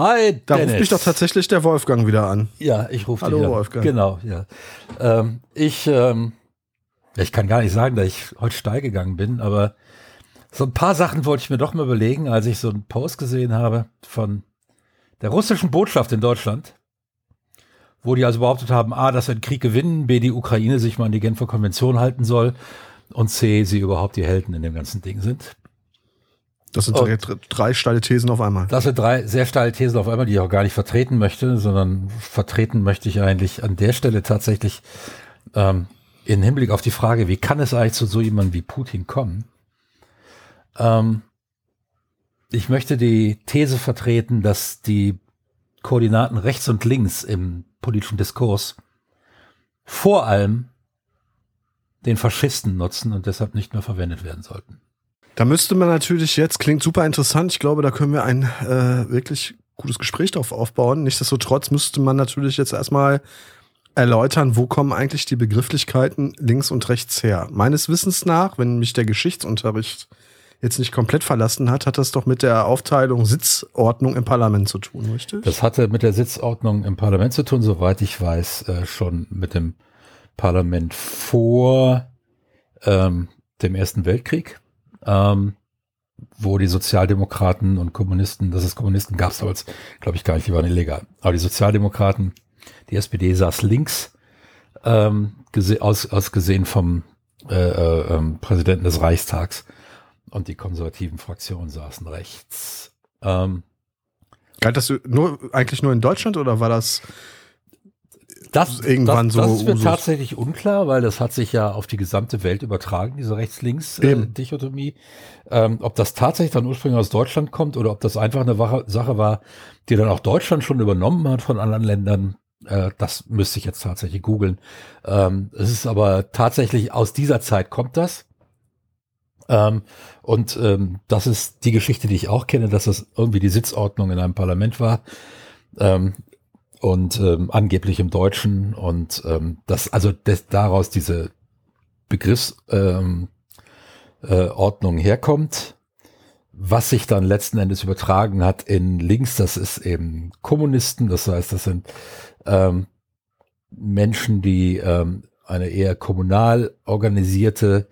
Hi, Da Dennis. ruft mich doch tatsächlich der Wolfgang wieder an. Ja, ich rufe Hallo, dich an. Wolfgang. Genau, ja. Ähm, ich, ähm, ich kann gar nicht sagen, dass ich heute steil gegangen bin, aber so ein paar Sachen wollte ich mir doch mal überlegen, als ich so einen Post gesehen habe von der russischen Botschaft in Deutschland, wo die also behauptet haben, A, dass wir den Krieg gewinnen, B, die Ukraine sich mal an die Genfer Konvention halten soll und C, sie überhaupt die Helden in dem ganzen Ding sind. Das sind Und- direkt dr- drei steile Thesen auf einmal. Das sind drei sehr steile Thesen auf einmal, die ich auch gar nicht vertreten möchte, sondern vertreten möchte ich eigentlich an der Stelle tatsächlich ähm, in Hinblick auf die Frage, wie kann es eigentlich zu so jemandem wie Putin kommen? Ähm, ich möchte die These vertreten, dass die Koordinaten rechts und links im politischen Diskurs vor allem den Faschisten nutzen und deshalb nicht mehr verwendet werden sollten. Da müsste man natürlich jetzt, klingt super interessant, ich glaube, da können wir ein äh, wirklich gutes Gespräch drauf aufbauen. Nichtsdestotrotz müsste man natürlich jetzt erstmal erläutern, wo kommen eigentlich die Begrifflichkeiten links und rechts her. Meines Wissens nach, wenn mich der Geschichtsunterricht jetzt nicht komplett verlassen hat, hat das doch mit der Aufteilung Sitzordnung im Parlament zu tun, richtig? Das hatte mit der Sitzordnung im Parlament zu tun, soweit ich weiß, äh, schon mit dem Parlament vor ähm, dem Ersten Weltkrieg, ähm, wo die Sozialdemokraten und Kommunisten, das ist Kommunisten gab es damals, glaube ich, gar nicht, die waren illegal. Aber die Sozialdemokraten, die SPD saß links, ähm, gese aus, ausgesehen vom äh, äh, ähm, Präsidenten des Reichstags und die konservativen Fraktionen saßen rechts. Ähm, Galt das nur, eigentlich nur in Deutschland oder war das Das, irgendwann das, so das ist mir Usus. tatsächlich unklar, weil das hat sich ja auf die gesamte Welt übertragen, diese. Rechts-Links-Dichotomie. Ähm, ob das tatsächlich dann ursprünglich aus Deutschland kommt oder ob das einfach eine Sache war, die dann auch Deutschland schon übernommen hat von anderen Ländern, äh, das müsste ich jetzt tatsächlich googeln. Ähm, es ist aber tatsächlich aus dieser Zeit kommt das. Ähm, und ähm, das ist die Geschichte, die ich auch kenne, dass das irgendwie die Sitzordnung in einem Parlament war. Ähm, und ähm, angeblich im Deutschen und ähm, das also des, daraus diese Begriffsordnung ähm, äh, herkommt, was sich dann letzten Endes übertragen hat in links, das ist eben Kommunisten, das heißt, das sind ähm, Menschen, die ähm, eine eher kommunal organisierte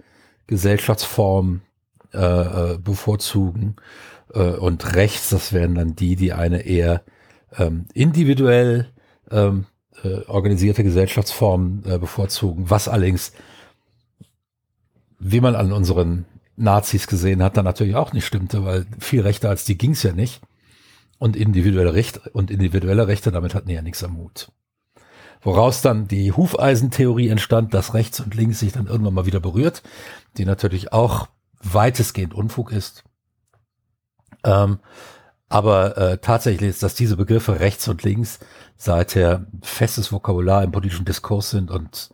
Gesellschaftsform äh, äh, bevorzugen äh, und rechts, das wären dann die, die eine eher ähm, individuell ähm, äh, organisierte Gesellschaftsformen äh, bevorzugen, was allerdings, wie man an unseren Nazis gesehen hat, dann natürlich auch nicht stimmte, weil viel rechter als die ging's ja nicht. Und individuelle Rechte und individuelle Rechte, damit hatten ja nichts am Hut. Woraus dann die Hufeisentheorie entstand, dass rechts und links sich dann irgendwann mal wieder berührt, die natürlich auch weitestgehend Unfug ist. Ähm, aber äh, tatsächlich ist, dass diese Begriffe rechts und links seither festes Vokabular im politischen Diskurs sind und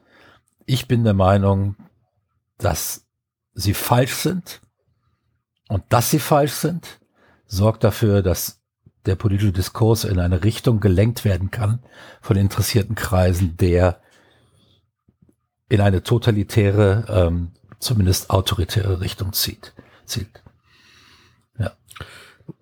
ich bin der Meinung, dass sie falsch sind und dass sie falsch sind, sorgt dafür, dass der politische Diskurs in eine Richtung gelenkt werden kann von interessierten Kreisen, der in eine totalitäre, ähm, zumindest autoritäre Richtung zieht, zielt.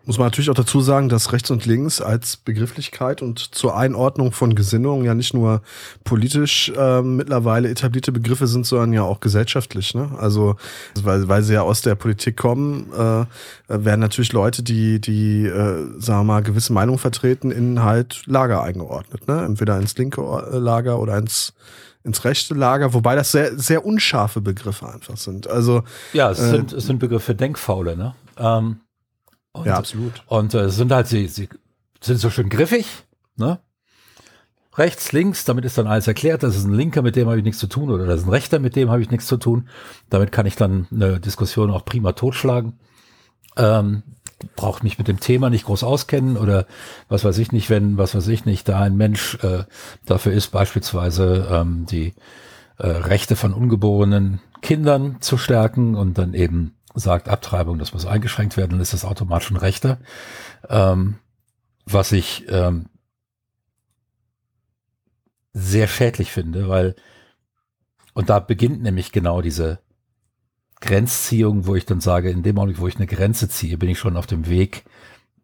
Muss man natürlich auch dazu sagen, dass rechts und links als Begrifflichkeit und zur Einordnung von Gesinnungen ja nicht nur politisch ähm, mittlerweile etablierte Begriffe sind, sondern ja auch gesellschaftlich. Ne? Also weil, weil sie ja aus der Politik kommen, äh, werden natürlich Leute, die die äh, sagen wir mal gewisse Meinungen vertreten, in halt Lager eingeordnet. Ne? Entweder ins linke äh, Lager oder ins ins rechte Lager, wobei das sehr sehr unscharfe Begriffe einfach sind. Also Ja, es, Äh, sind, es sind Begriffe Denkfaule, ne? Ähm, und, ja absolut. Und äh, sind halt, sie, sie sind so schön griffig, ne? Rechts, links, damit ist dann alles erklärt. Das ist ein Linker, mit dem habe ich nichts zu tun, oder das ist ein Rechter, mit dem habe ich nichts zu tun. Damit kann ich dann eine Diskussion auch prima totschlagen. Ähm, braucht mich mit dem Thema nicht groß auskennen oder was weiß ich nicht, wenn, was weiß ich nicht, da ein Mensch äh, dafür ist, beispielsweise ähm, die äh, Rechte von ungeborenen Kindern zu stärken und dann eben sagt Abtreibung, das muss eingeschränkt werden, dann ist das automatisch ein Rechter. Ähm, was ich ähm, sehr schädlich finde, weil und da beginnt nämlich genau diese Grenzziehung, wo ich dann sage, in dem Augenblick, wo ich eine Grenze ziehe, bin ich schon auf dem Weg,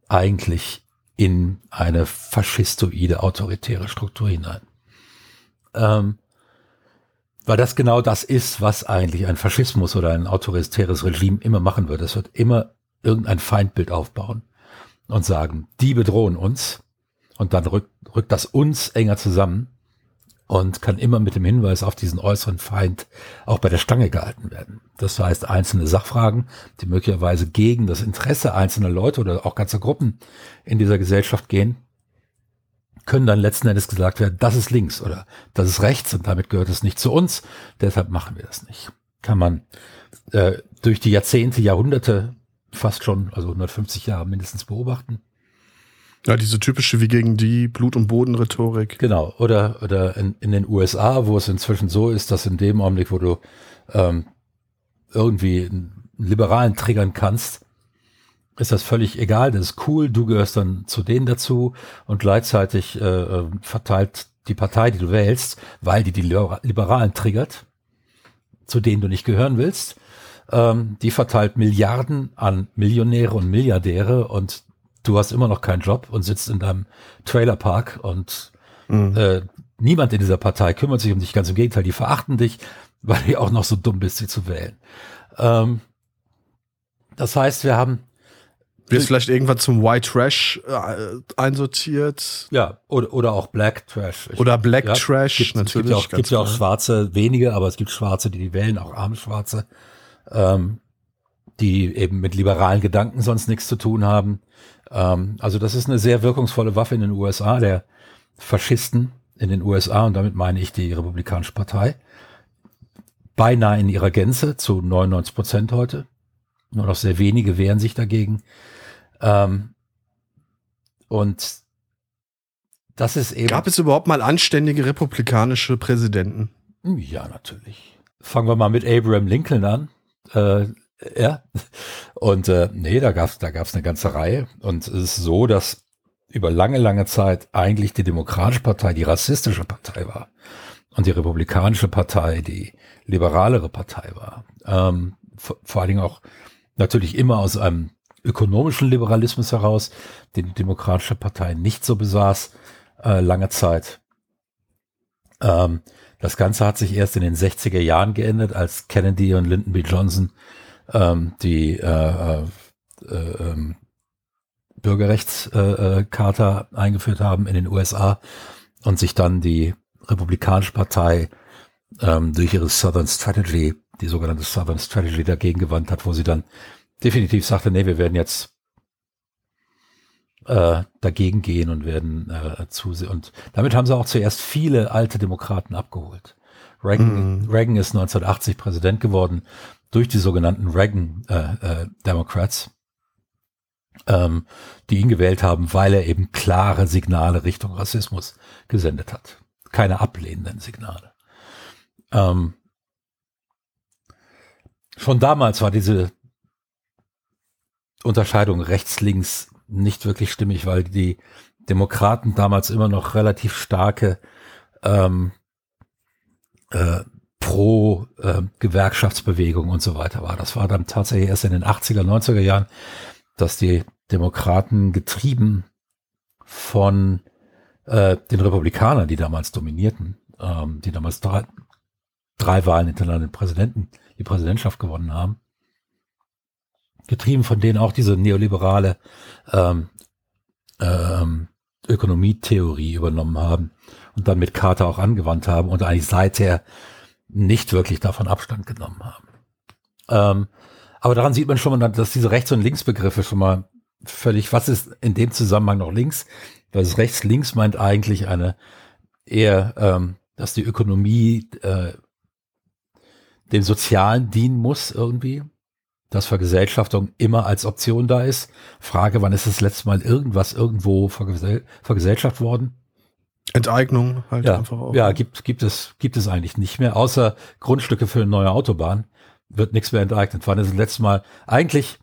eigentlich in eine faschistoide, autoritäre Struktur hinein. Ähm, weil das genau das ist, was eigentlich ein Faschismus oder ein autoritäres Regime immer machen wird. Es wird immer irgendein Feindbild aufbauen und sagen, die bedrohen uns und dann rückt, rückt das uns enger zusammen und kann immer mit dem Hinweis auf diesen äußeren Feind auch bei der Stange gehalten werden. Das heißt, einzelne Sachfragen, die möglicherweise gegen das Interesse einzelner Leute oder auch ganzer Gruppen in dieser Gesellschaft gehen, können dann letzten Endes gesagt werden, das ist links oder das ist rechts und damit gehört es nicht zu uns, deshalb machen wir das nicht. Kann man äh, durch die Jahrzehnte, Jahrhunderte fast schon, also 150 Jahre mindestens beobachten. Ja, diese typische wie gegen die Blut- und Boden-Rhetorik. Genau, oder, oder in, in den USA, wo es inzwischen so ist, dass in dem Augenblick, wo du ähm, irgendwie einen Liberalen triggern kannst, ist das völlig egal, das ist cool, du gehörst dann zu denen dazu und gleichzeitig äh, äh verteilt die Partei, die du wählst, weil die die Liberalen triggert, zu denen du nicht gehören willst, ähm, die verteilt Milliarden an Millionäre und Milliardäre und du hast immer noch keinen Job und sitzt in deinem Trailerpark und mhm. äh, niemand in dieser Partei kümmert sich um dich, ganz im Gegenteil, die verachten dich, weil du auch noch so dumm bist, sie zu wählen. Ähm, das heißt, wir haben wird vielleicht irgendwann zum White Trash äh, einsortiert? Ja, oder, oder auch Black Trash. Ich, oder Black ja, Trash, gibt, natürlich. Es gibt ja auch, gibt ja auch Schwarze, wenige, aber es gibt Schwarze, die die wählen, auch arme Schwarze, ähm, die eben mit liberalen Gedanken sonst nichts zu tun haben. Ähm, also das ist eine sehr wirkungsvolle Waffe in den USA, der Faschisten in den USA, und damit meine ich die Republikanische Partei, beinahe in ihrer Gänze zu 99 Prozent heute. Nur noch sehr wenige wehren sich dagegen. Ähm, und das ist eben. Gab es überhaupt mal anständige republikanische Präsidenten? Ja, natürlich. Fangen wir mal mit Abraham Lincoln an. Äh, ja. Und äh, nee, da gab's da gab's eine ganze Reihe. Und es ist so, dass über lange, lange Zeit eigentlich die Demokratische Partei die rassistische Partei war. Und die Republikanische Partei die liberalere Partei war. Ähm, vor, vor allen Dingen auch natürlich immer aus einem ökonomischen Liberalismus heraus, den die Demokratische Partei nicht so besaß, äh, lange Zeit. Ähm, das Ganze hat sich erst in den 60er Jahren geändert, als Kennedy und Lyndon B. Johnson ähm, die äh, äh, äh, Bürgerrechtscharta eingeführt haben in den USA und sich dann die Republikanische Partei ähm, durch ihre Southern Strategy, die sogenannte Southern Strategy dagegen gewandt hat, wo sie dann definitiv sagte, nee, wir werden jetzt äh, dagegen gehen und werden äh, zusehen. Und damit haben sie auch zuerst viele alte Demokraten abgeholt. Reagan, mm. Reagan ist 1980 Präsident geworden durch die sogenannten Reagan äh, äh, Democrats, ähm, die ihn gewählt haben, weil er eben klare Signale Richtung Rassismus gesendet hat. Keine ablehnenden Signale. Ähm, schon damals war diese Unterscheidung rechts-links nicht wirklich stimmig, weil die Demokraten damals immer noch relativ starke ähm, äh, Pro-Gewerkschaftsbewegung äh, und so weiter war. Das war dann tatsächlich erst in den 80er, 90er Jahren, dass die Demokraten getrieben von äh, den Republikanern, die damals dominierten, ähm, die damals drei, drei Wahlen hintereinander den Präsidenten, die Präsidentschaft gewonnen haben, getrieben von denen auch diese neoliberale ähm, ähm, Ökonomietheorie übernommen haben und dann mit Carter auch angewandt haben und eigentlich seither nicht wirklich davon Abstand genommen haben. Ähm, aber daran sieht man schon mal, dass diese Rechts- und Linksbegriffe schon mal völlig, was ist in dem Zusammenhang noch links? Weil das rechts-links meint eigentlich eine eher, ähm, dass die Ökonomie äh, dem Sozialen dienen muss irgendwie dass Vergesellschaftung immer als Option da ist. Frage, wann ist das letzte Mal irgendwas irgendwo vergesell vergesellschaft worden? Enteignung halt ja, einfach auch. Ja, gibt, gibt es, gibt es eigentlich nicht mehr, außer Grundstücke für eine neue Autobahn wird nichts mehr enteignet. Wann ist das letzte Mal? Eigentlich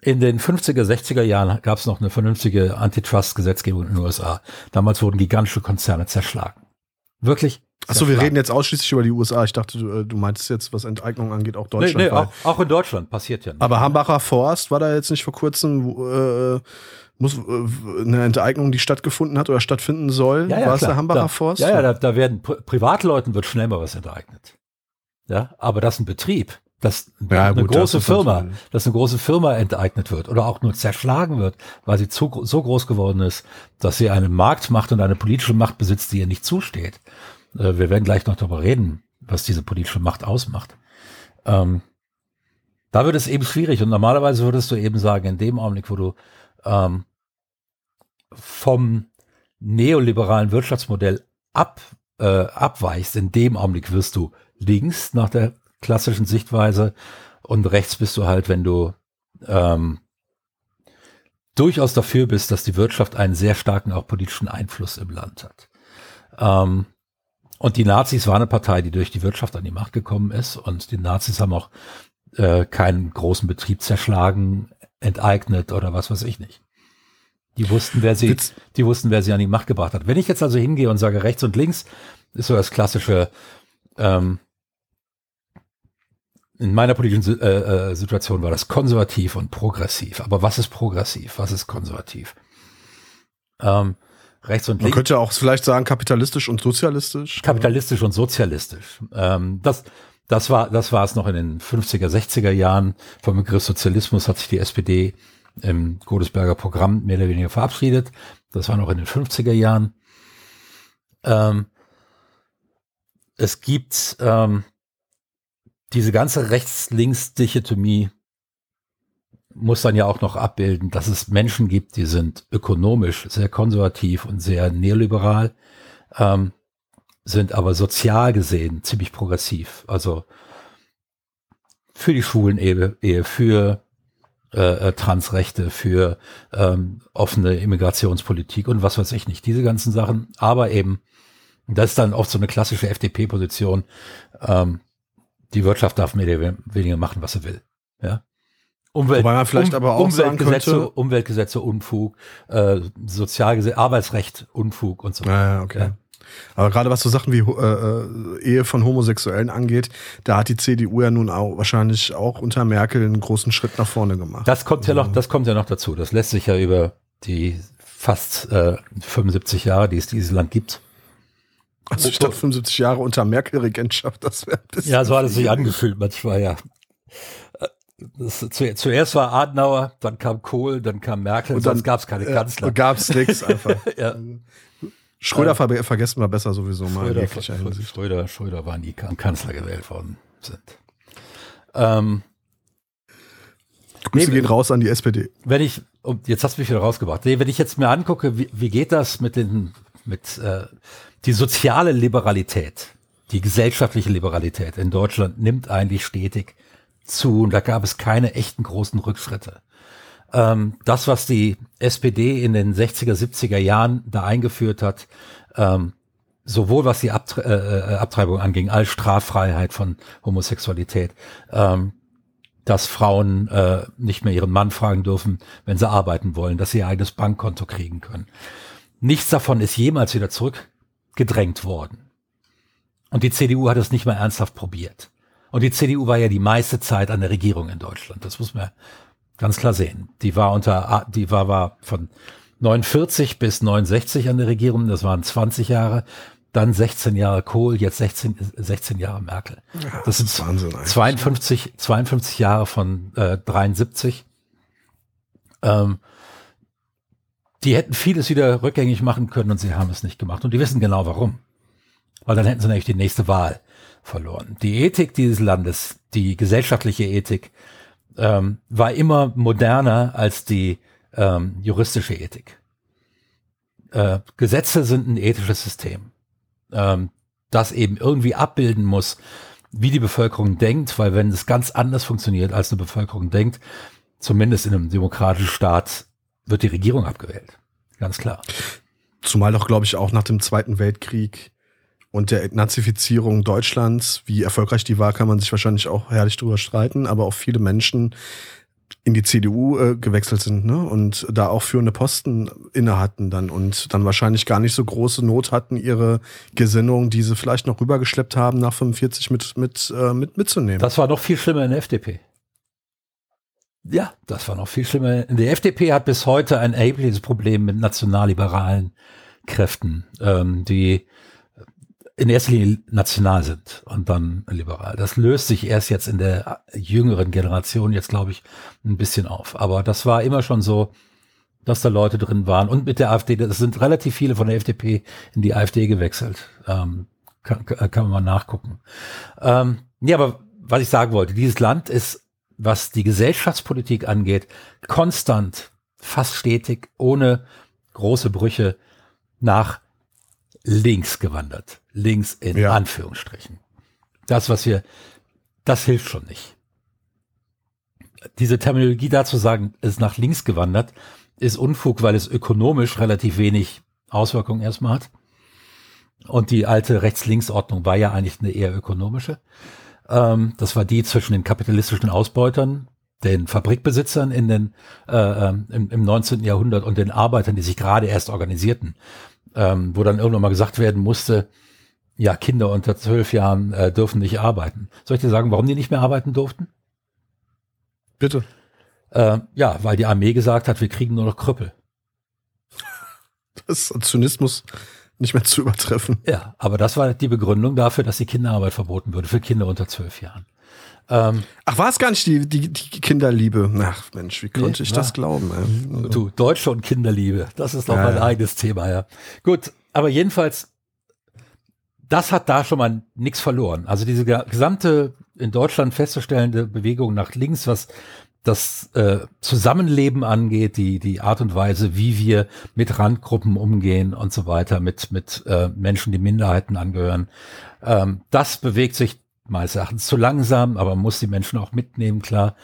in den 50er, 60er Jahren gab es noch eine vernünftige Antitrust-Gesetzgebung in den USA. Damals wurden gigantische Konzerne zerschlagen. Wirklich Achso, wir reden jetzt ausschließlich über die USA. Ich dachte, du, äh, du meintest jetzt, was Enteignung angeht, auch Deutschland. Nee, nee auch, auch, in Deutschland passiert ja nicht. Aber Hambacher Forst war da jetzt nicht vor kurzem, äh, muss äh, eine Enteignung, die stattgefunden hat oder stattfinden soll, Ja, ja, war es der Hambacher da, Forst? Ja, ja, da, da werden Pri Privatleuten wird schnell mal was enteignet. Ja, aber das ist ein Betrieb, dass Ja, eine gut, das große ist Firma, dass eine große Firma enteignet wird oder auch nur zerschlagen wird, weil sie zu, so groß geworden ist, dass sie eine Marktmacht und eine politische Macht besitzt, die ihr nicht zusteht. Äh, wir werden gleich noch darüber reden, was diese politische Macht ausmacht. Ähm, da wird es eben schwierig und normalerweise würdest du eben sagen, in dem Augenblick, wo du ähm, vom neoliberalen Wirtschaftsmodell ab, äh, abweichst, in dem Augenblick wirst du links nach der klassischen Sichtweise und rechts bist du halt, wenn du ähm, durchaus dafür bist, dass die Wirtschaft einen sehr starken auch politischen Einfluss im Land hat. Ähm, und die Nazis waren eine Partei, die durch die Wirtschaft an die Macht gekommen ist und die Nazis haben auch äh, keinen großen Betrieb zerschlagen, enteignet oder was weiß ich nicht. Die wussten, wer sie, Witz- die wussten, wer sie an die Macht gebracht hat. Wenn ich jetzt also hingehe und sage rechts und links, ist so das klassische, ähm, in meiner politischen äh, äh, Situation war das konservativ und progressiv. Aber was ist progressiv? Was ist konservativ? Ähm, rechts und Man links. könnte auch vielleicht sagen, kapitalistisch und sozialistisch. Kapitalistisch und sozialistisch. Ähm, das, das war, das war es noch in den 50er, 60er Jahren. Vom Begriff Sozialismus hat sich die SPD im Godesberger Programm mehr oder weniger verabschiedet. Das war noch in den 50er Jahren. Ähm, es gibt ähm, diese ganze Rechts-Links-Dichotomie muss dann ja auch noch abbilden, dass es Menschen gibt, die sind ökonomisch sehr konservativ und sehr neoliberal, ähm, sind aber sozial gesehen ziemlich progressiv. Also für die Schwulen-Ehe, Ehe, für äh, äh, Transrechte, für ähm, offene Immigrationspolitik und was weiß ich nicht, diese ganzen Sachen. Aber eben, das ist dann oft so eine klassische FDP-Position, ähm, die Wirtschaft darf mehr oder weniger machen, was sie will. Ja. Umwelt, Wobei man vielleicht aber auch Umweltgesetze, könnte- Umweltgesetze Unfug, äh, Sozialgesetze, Arbeitsrecht Unfug und so weiter. Ja, okay. Ja. Aber gerade was so Sachen wie äh, äh, Ehe von Homosexuellen angeht, da hat die CDU ja nun auch wahrscheinlich auch unter Merkel einen großen Schritt nach vorne gemacht. Das kommt ja noch, das kommt ja noch dazu. Das lässt sich ja über die fast äh, 75 Jahre, die es dieses Land gibt. also statt 75 Jahre unter Merkel-Regentschaft, das wäre ein bisschen. Ja, so hat es sich angefühlt manchmal, ja. Äh, Das, zu, zuerst war Adenauer, dann kam Kohl, dann kam Merkel, und sonst gab es keine Kanzler. Ja, gab's nix einfach. ja. Schröder ver vergessen wir besser sowieso mal Schröder, Schröder. Schröder, die kan- Kanzler gewählt worden sind. Ähm, Grüße Nee, gehen raus an die SPD. wenn ich, und jetzt hast du mich wieder rausgebracht, nee, wenn ich jetzt mir angucke, wie, wie geht das mit den, mit äh, die soziale Liberalität, die gesellschaftliche Liberalität in Deutschland nimmt eigentlich stetig zu und da gab es keine echten großen Rückschritte. Ähm, das, was die SPD in den 60er, 70er Jahren da eingeführt hat, ähm, sowohl was die Abtre äh, äh, Abtreibung anging, als Straffreiheit von Homosexualität, ähm, dass Frauen äh, nicht mehr ihren Mann fragen dürfen, wenn sie arbeiten wollen, dass sie ihr eigenes Bankkonto kriegen können. Nichts davon ist jemals wieder zurückgedrängt worden. Und die CDU hat es nicht mal ernsthaft probiert. Und die CDU war ja die meiste Zeit an der Regierung in Deutschland. Das muss man ganz klar sehen. Die war unter, die war, war von 49 bis 69 an der Regierung. Das waren 20 Jahre. Dann 16 Jahre Kohl, jetzt 16, 16 Jahre Merkel. das sind Wahnsinn eigentlich. 52, 52 Jahre von äh, 73. Ähm, die hätten vieles wieder rückgängig machen können und sie haben es nicht gemacht. Und die wissen genau warum. Weil dann hätten sie nämlich die nächste Wahl verloren. Die Ethik dieses Landes, die gesellschaftliche Ethik, ähm, war immer moderner als die ähm, juristische Ethik. Äh, Gesetze sind ein ethisches System, ähm, das eben irgendwie abbilden muss, wie die Bevölkerung denkt, weil wenn es ganz anders funktioniert, als eine Bevölkerung denkt, zumindest in einem demokratischen Staat, wird die Regierung abgewählt. Ganz klar. Zumal doch, glaube ich, auch nach dem Zweiten Weltkrieg und der Entnazifizierung Deutschlands, wie erfolgreich die war, kann man sich wahrscheinlich auch herrlich drüber streiten, aber auch viele Menschen in die CDU äh, gewechselt sind ne? und da auch führende Posten inne hatten dann und dann wahrscheinlich gar nicht so große Not hatten, ihre Gesinnung, die sie vielleicht noch rübergeschleppt haben, nach 45 mit, mit, äh, mit mitzunehmen. Das war noch viel schlimmer in der FDP. Ja, das war noch viel schlimmer. Die FDP hat bis heute ein erhebliches Problem mit nationalliberalen Kräften, ähm, die in erster Linie national sind und dann liberal. Das löst sich erst jetzt in der jüngeren Generation jetzt, glaube ich, ein bisschen auf. Aber das war immer schon so, dass da Leute drin waren. Und mit der AfD, das sind relativ viele von der FDP in die AfD gewechselt. Ähm, kann, kann man mal nachgucken. Ähm, ja, aber was ich sagen wollte, dieses Land ist, was die Gesellschaftspolitik angeht, konstant, fast stetig, ohne große Brüche nach links gewandert. Links in ja. Anführungsstrichen. Das, was wir, das hilft schon nicht. Diese Terminologie dazu sagen, ist nach links gewandert, ist Unfug, weil es ökonomisch relativ wenig Auswirkungen erstmal hat. Und die alte Rechts-Links-Ordnung war ja eigentlich eine eher ökonomische. Ähm, das war die zwischen den kapitalistischen Ausbeutern, den Fabrikbesitzern in den, äh, ähm, im, im 19. Jahrhundert und den Arbeitern, die sich gerade erst organisierten ähm, wo dann irgendwann mal gesagt werden musste, ja, Kinder unter zwölf Jahren äh, dürfen nicht arbeiten. Soll ich dir sagen, warum die nicht mehr arbeiten durften? Bitte. Äh, ja, weil die Armee gesagt hat, wir kriegen nur noch Krüppel. Das ist Zynismus nicht mehr zu übertreffen. Ja, aber das war die Begründung dafür, dass die Kinderarbeit verboten würde für Kinder unter zwölf Jahren. Ähm, Ach, war es gar nicht die, die, die Kinderliebe? Ach Mensch, wie konnte nee, ich das glauben? Ey? Du, Deutsche und Kinderliebe, das ist doch ja, mein ja. eigenes Thema, ja. Gut, aber jedenfalls, das hat da schon mal nichts verloren. Also diese gesamte in Deutschland festzustellende Bewegung nach links, was das äh, Zusammenleben angeht, die, die Art und Weise, wie wir mit Randgruppen umgehen und so weiter, mit, mit äh, Menschen, die Minderheiten angehören, ähm, das bewegt sich meines Erachtens zu langsam, aber man muss die Menschen auch mitnehmen, klar.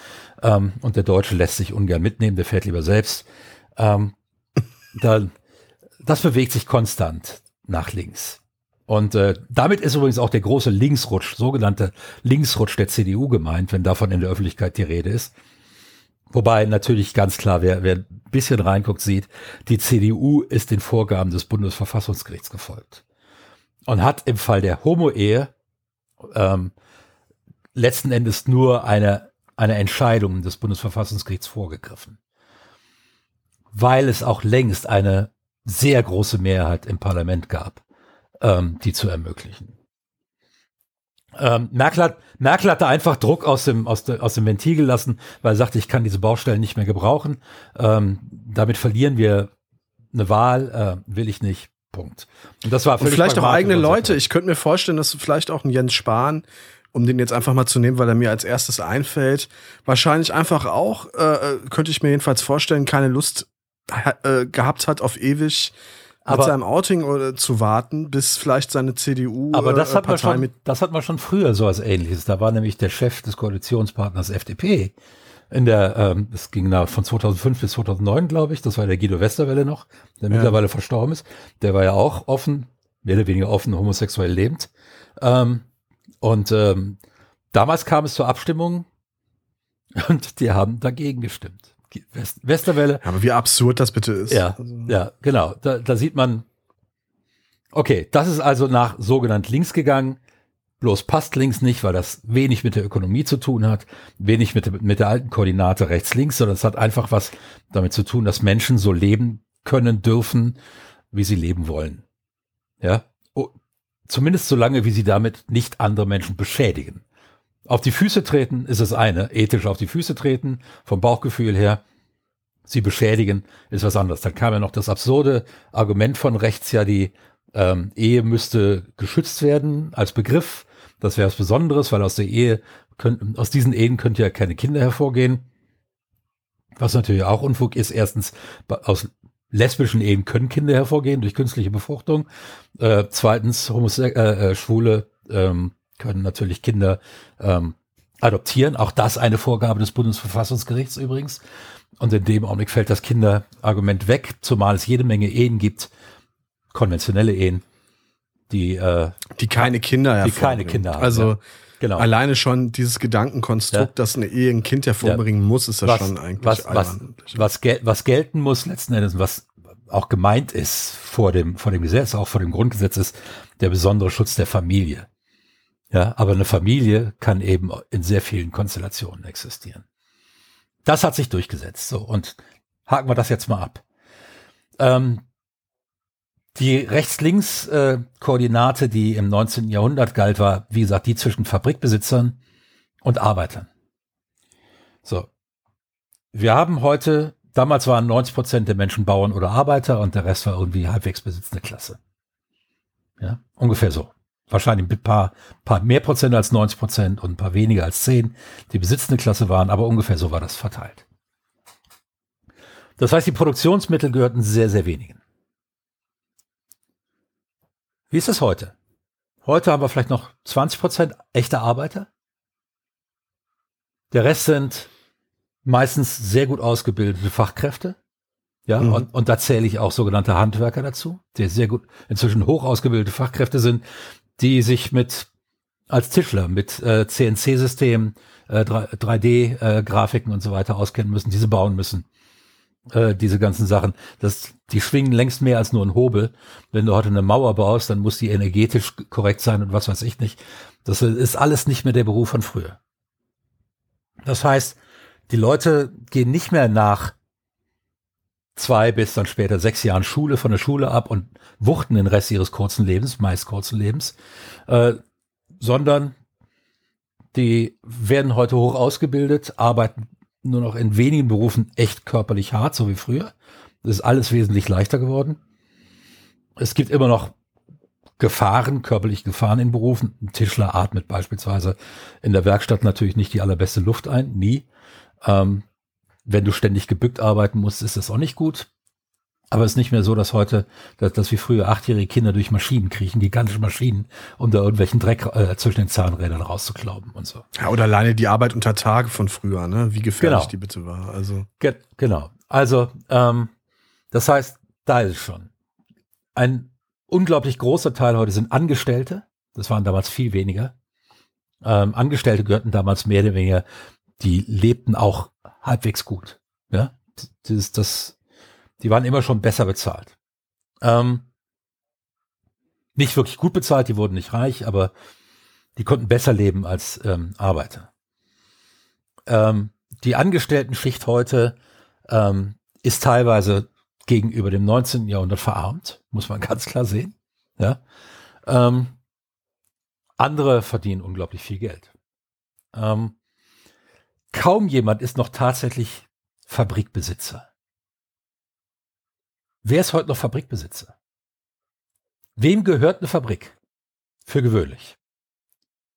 Ähm, und der Deutsche lässt sich ungern mitnehmen, der fährt lieber selbst. Ähm, da, das bewegt sich konstant nach links. Und äh, damit ist übrigens auch der große Linksrutsch, sogenannte Linksrutsch der CDU gemeint, wenn davon in der Öffentlichkeit die Rede ist. Wobei natürlich ganz klar, wer, wer ein bisschen reinguckt, sieht, die CDU ist den Vorgaben des Bundesverfassungsgerichts gefolgt. Und hat im Fall der Homo-Ehe ähm, letzten Endes nur eine, eine Entscheidung des Bundesverfassungsgerichts vorgegriffen. Weil es auch längst eine sehr große Mehrheit im Parlament gab, ähm, die zu ermöglichen. Ähm, Merkel, hat, Merkel hatte einfach Druck aus dem, aus, de, aus dem Ventil gelassen, weil er sagte, ich kann diese Baustellen nicht mehr gebrauchen. Ähm, damit verlieren wir eine Wahl, äh, will ich nicht. Punkt. Und das war und vielleicht auch eigene Leute. Ich könnte mir vorstellen, dass vielleicht auch ein Jens Spahn, um den jetzt einfach mal zu nehmen, weil er mir als erstes einfällt, wahrscheinlich einfach auch, äh, äh könnte ich mir jedenfalls vorstellen, keine Lust äh, gehabt hat auf ewig aber, mit seinem Outing oder, zu warten, bis vielleicht seine CDU. Aber das hat, Partei man schon, das hat man schon früher so als ähnliches. Da war nämlich der Chef des Koalitionspartners FDP in der, ähm, es ging da von 2005 bis 2009, glaube ich, das war der Guido Westerwelle noch, der ja. mittlerweile verstorben ist. Der war ja auch offen, mehr oder weniger offen, homosexuell lebend. Ähm, und ähm, damals kam es zur Abstimmung und die haben dagegen gestimmt. West Westerwelle. Aber wie absurd das bitte ist. Ja, also. ja, genau. Da, da sieht man, okay, das ist also nach sogenannt links gegangen. Bloß passt links nicht, weil das wenig mit der Ökonomie zu tun hat, wenig mit, mit der alten Koordinate rechts-links, sondern es hat einfach was damit zu tun, dass Menschen so leben können, dürfen, wie sie leben wollen. Ja, oh, zumindest so lange, wie sie damit nicht andere Menschen beschädigen. Auf die Füße treten ist das eine, ethisch auf die Füße treten, vom Bauchgefühl her. Sie beschädigen ist was anderes. Dann kam ja noch das absurde Argument von rechts, ja, die ähm, Ehe müsste geschützt werden als Begriff. Das wäre was Besonderes, weil aus der Ehe, können, aus diesen Ehen könnte ja keine Kinder hervorgehen. Was natürlich auch Unfug ist. Erstens, aus lesbischen Ehen können Kinder hervorgehen durch künstliche Befruchtung. Äh, zweitens, Homose äh, äh, Schwule ähm, können natürlich Kinder ähm, adoptieren. Auch das eine Vorgabe des Bundesverfassungsgerichts übrigens. Und in dem Augenblick fällt das Kinderargument weg, zumal es jede Menge Ehen gibt, konventionelle Ehen, die, äh, die keine Kinder die keine Kinder haben. Also ja. genau. alleine schon dieses Gedankenkonstrukt, ja. dass eine Ehe ein Kind hervorbringen ja. muss, ist ja schon eigentlich was, was, was, gel was gelten muss letzten Endes, was auch gemeint ist vor dem, vor dem Gesetz, auch vor dem Grundgesetz ist der besondere Schutz der Familie. Ja, aber eine Familie kann eben in sehr vielen Konstellationen existieren. das hat sich durchgesetzt. So, und haken wir das jetzt mal ab. Ähm, die Rechts-Links-Koordinate, die im 19. Jahrhundert galt, war, wie gesagt, die zwischen Fabrikbesitzern und Arbeitern. So. Wir haben heute, damals waren 90 Prozent der Menschen Bauern oder Arbeiter und der Rest war irgendwie halbwegs besitzende Klasse. Ja, ungefähr so. Wahrscheinlich ein paar, paar mehr Prozent als 90 Prozent und ein paar weniger als 10, die besitzende Klasse waren, aber ungefähr so war das verteilt. Das heißt, die Produktionsmittel gehörten sehr, sehr wenigen. Wie ist es heute? Heute haben wir vielleicht noch 20 Prozent echte Arbeiter. Der Rest sind meistens sehr gut ausgebildete Fachkräfte. Ja, mhm. und, und da zähle ich auch sogenannte Handwerker dazu, die sehr gut, inzwischen hoch ausgebildete Fachkräfte sind, die sich mit als Tischler mit äh, CNC-Systemen, äh, 3D-Grafiken äh, und so weiter auskennen müssen, diese bauen müssen. Äh, diese ganzen Sachen, das, die schwingen längst mehr als nur ein Hobel. Wenn du heute eine Mauer baust, dann muss die energetisch korrekt sein und was weiß ich nicht. Das ist alles nicht mehr der Beruf von früher. Das heißt, die Leute gehen nicht mehr nach zwei bis dann später sechs Jahren Schule von der Schule ab und wuchten den Rest ihres kurzen Lebens, meist kurzen Lebens, äh, sondern die werden heute hoch ausgebildet, arbeiten nur noch in wenigen Berufen echt körperlich hart, so wie früher. Das ist alles wesentlich leichter geworden. Es gibt immer noch Gefahren, körperliche Gefahren in Berufen. Ein Tischler atmet beispielsweise in der Werkstatt natürlich nicht die allerbeste Luft ein, nie. Ähm, wenn du ständig gebückt arbeiten musst, ist das auch nicht gut. Aber es ist nicht mehr so, dass heute, dass, dass wie früher achtjährige Kinder durch Maschinen kriechen, gigantische Maschinen, um da irgendwelchen Dreck äh, zwischen den Zahnrädern rauszuklauben und so. Ja, oder alleine die Arbeit unter Tage von früher, ne? Wie gefährlich genau. die bitte war. Also. Ge genau. Also, ähm, das heißt, da ist es schon. Ein unglaublich großer Teil heute sind Angestellte. Das waren damals viel weniger. Ähm, Angestellte gehörten damals mehr oder weniger, die lebten auch halbwegs gut. Ja, das, das, die waren immer schon besser bezahlt. Ähm, nicht wirklich gut bezahlt, die wurden nicht reich, aber die konnten besser leben als ähm, Arbeiter. Ähm, die Angestellten-Schicht heute ähm, ist teilweise gegenüber dem 19. Jahrhundert verarmt, muss man ganz klar sehen. Ja? Ähm, andere verdienen unglaublich viel Geld. Ähm, kaum jemand ist noch tatsächlich Fabrikbesitzer. Wer ist heute noch Fabrikbesitzer? Wem gehört eine Fabrik? Für gewöhnlich.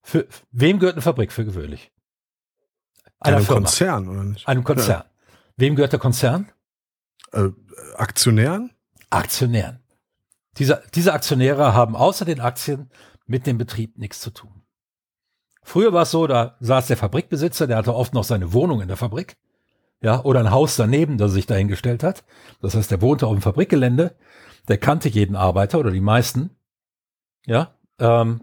Für wem gehört eine Fabrik für gewöhnlich? Einer Einem Firma. Konzern, oder nicht? Einem Konzern. Ja. Wem gehört der Konzern? Äh, Aktionären? Aktionären. Diese, diese Aktionäre haben außer den Aktien mit dem Betrieb nichts zu tun. Früher war es so, da saß der Fabrikbesitzer, der hatte oft noch seine Wohnung in der Fabrik, ja, oder ein Haus daneben, das er sich dahingestellt hat. Das heißt, der wohnte auf dem Fabrikgelände, der kannte jeden Arbeiter oder die meisten, ja, ähm,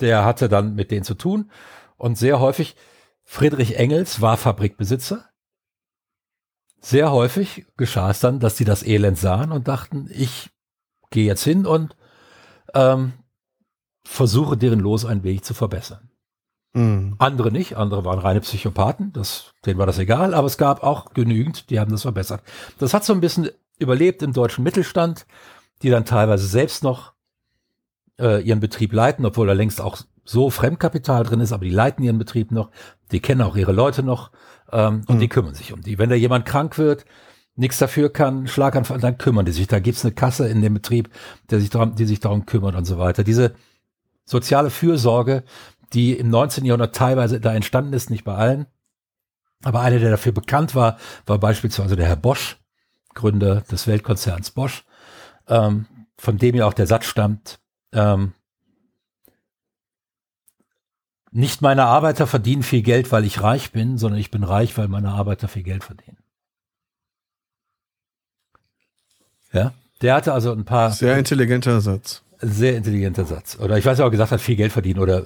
der hatte dann mit denen zu tun und sehr häufig, Friedrich Engels war Fabrikbesitzer. Sehr häufig geschah es dann, dass die das Elend sahen und dachten, ich gehe jetzt hin und ähm, versuche deren Los einen Weg zu verbessern. Mhm. Andere nicht, andere waren reine Psychopathen, das, denen war das egal, aber es gab auch genügend, die haben das verbessert. Das hat so ein bisschen überlebt im deutschen Mittelstand, die dann teilweise selbst noch äh, ihren Betrieb leiten, obwohl da längst auch so Fremdkapital drin ist, aber die leiten ihren Betrieb noch, die kennen auch ihre Leute noch ähm, und mhm. die kümmern sich um die. Wenn da jemand krank wird, nichts dafür kann, Schlaganfall, dann kümmern die sich. Da gibt's eine Kasse in dem Betrieb, der sich darum, die sich darum kümmert und so weiter. Diese soziale Fürsorge, die im 19. Jahrhundert teilweise da entstanden ist, nicht bei allen. Aber einer, der dafür bekannt war, war beispielsweise der Herr Bosch, Gründer des Weltkonzerns Bosch, ähm, von dem ja auch der Satz stammt, ähm, nicht meine Arbeiter verdienen viel Geld, weil ich reich bin, sondern ich bin reich, weil meine Arbeiter viel Geld verdienen. Ja, der hatte also ein paar. Sehr intelligenter Satz. Sehr intelligenter Satz. Oder ich weiß auch gesagt hat, viel Geld verdienen oder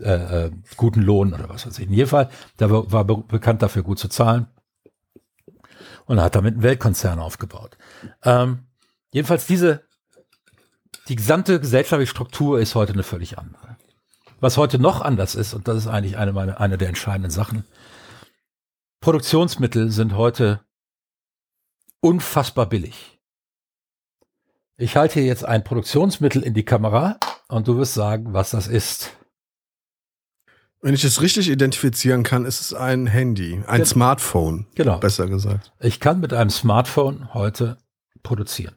äh, äh, guten Lohn oder was weiß ich. In jedem Fall, der war, war be bekannt dafür, gut zu zahlen. Und hat damit einen Weltkonzern aufgebaut. Ähm, jedenfalls diese, die gesamte gesellschaftliche Struktur ist heute eine völlig andere. Was heute noch anders ist, und das ist eigentlich eine, meine, eine der entscheidenden Sachen, Produktionsmittel sind heute unfassbar billig. Ich halte jetzt ein Produktionsmittel in die Kamera und du wirst sagen, was das ist. Wenn ich es richtig identifizieren kann, ist es ein Handy, ein Genau. Smartphone, Genau. besser gesagt. Ich kann mit einem Smartphone heute produzieren.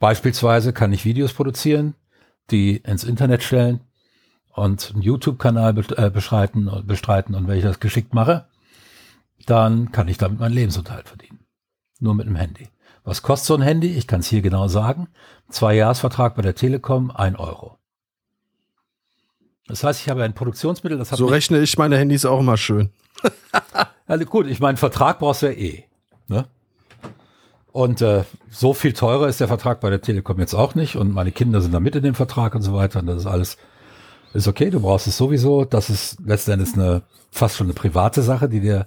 Beispielsweise kann ich Videos produzieren, die ins Internet stellen und einen YouTube-Kanal be äh, beschreiten, bestreiten. Und wenn ich das geschickt mache, dann kann ich damit meinen Lebensunterhalt verdienen. Nur mit einem Handy. Was kostet so ein Handy? Ich kann es hier genau sagen. Zwei Jahresvertrag bei der Telekom, ein Euro. Das heißt, ich habe ein Produktionsmittel, das So rechne ich meine Handys auch immer schön. Also gut, ich meine, Vertrag brauchst du ja eh. Ne? Und äh, so viel teurer ist der Vertrag bei der Telekom jetzt auch nicht. Und meine Kinder sind da mit in dem Vertrag und so weiter. Und das ist alles, ist okay, du brauchst es sowieso. Das ist letztendlich eine fast schon eine private Sache, die dir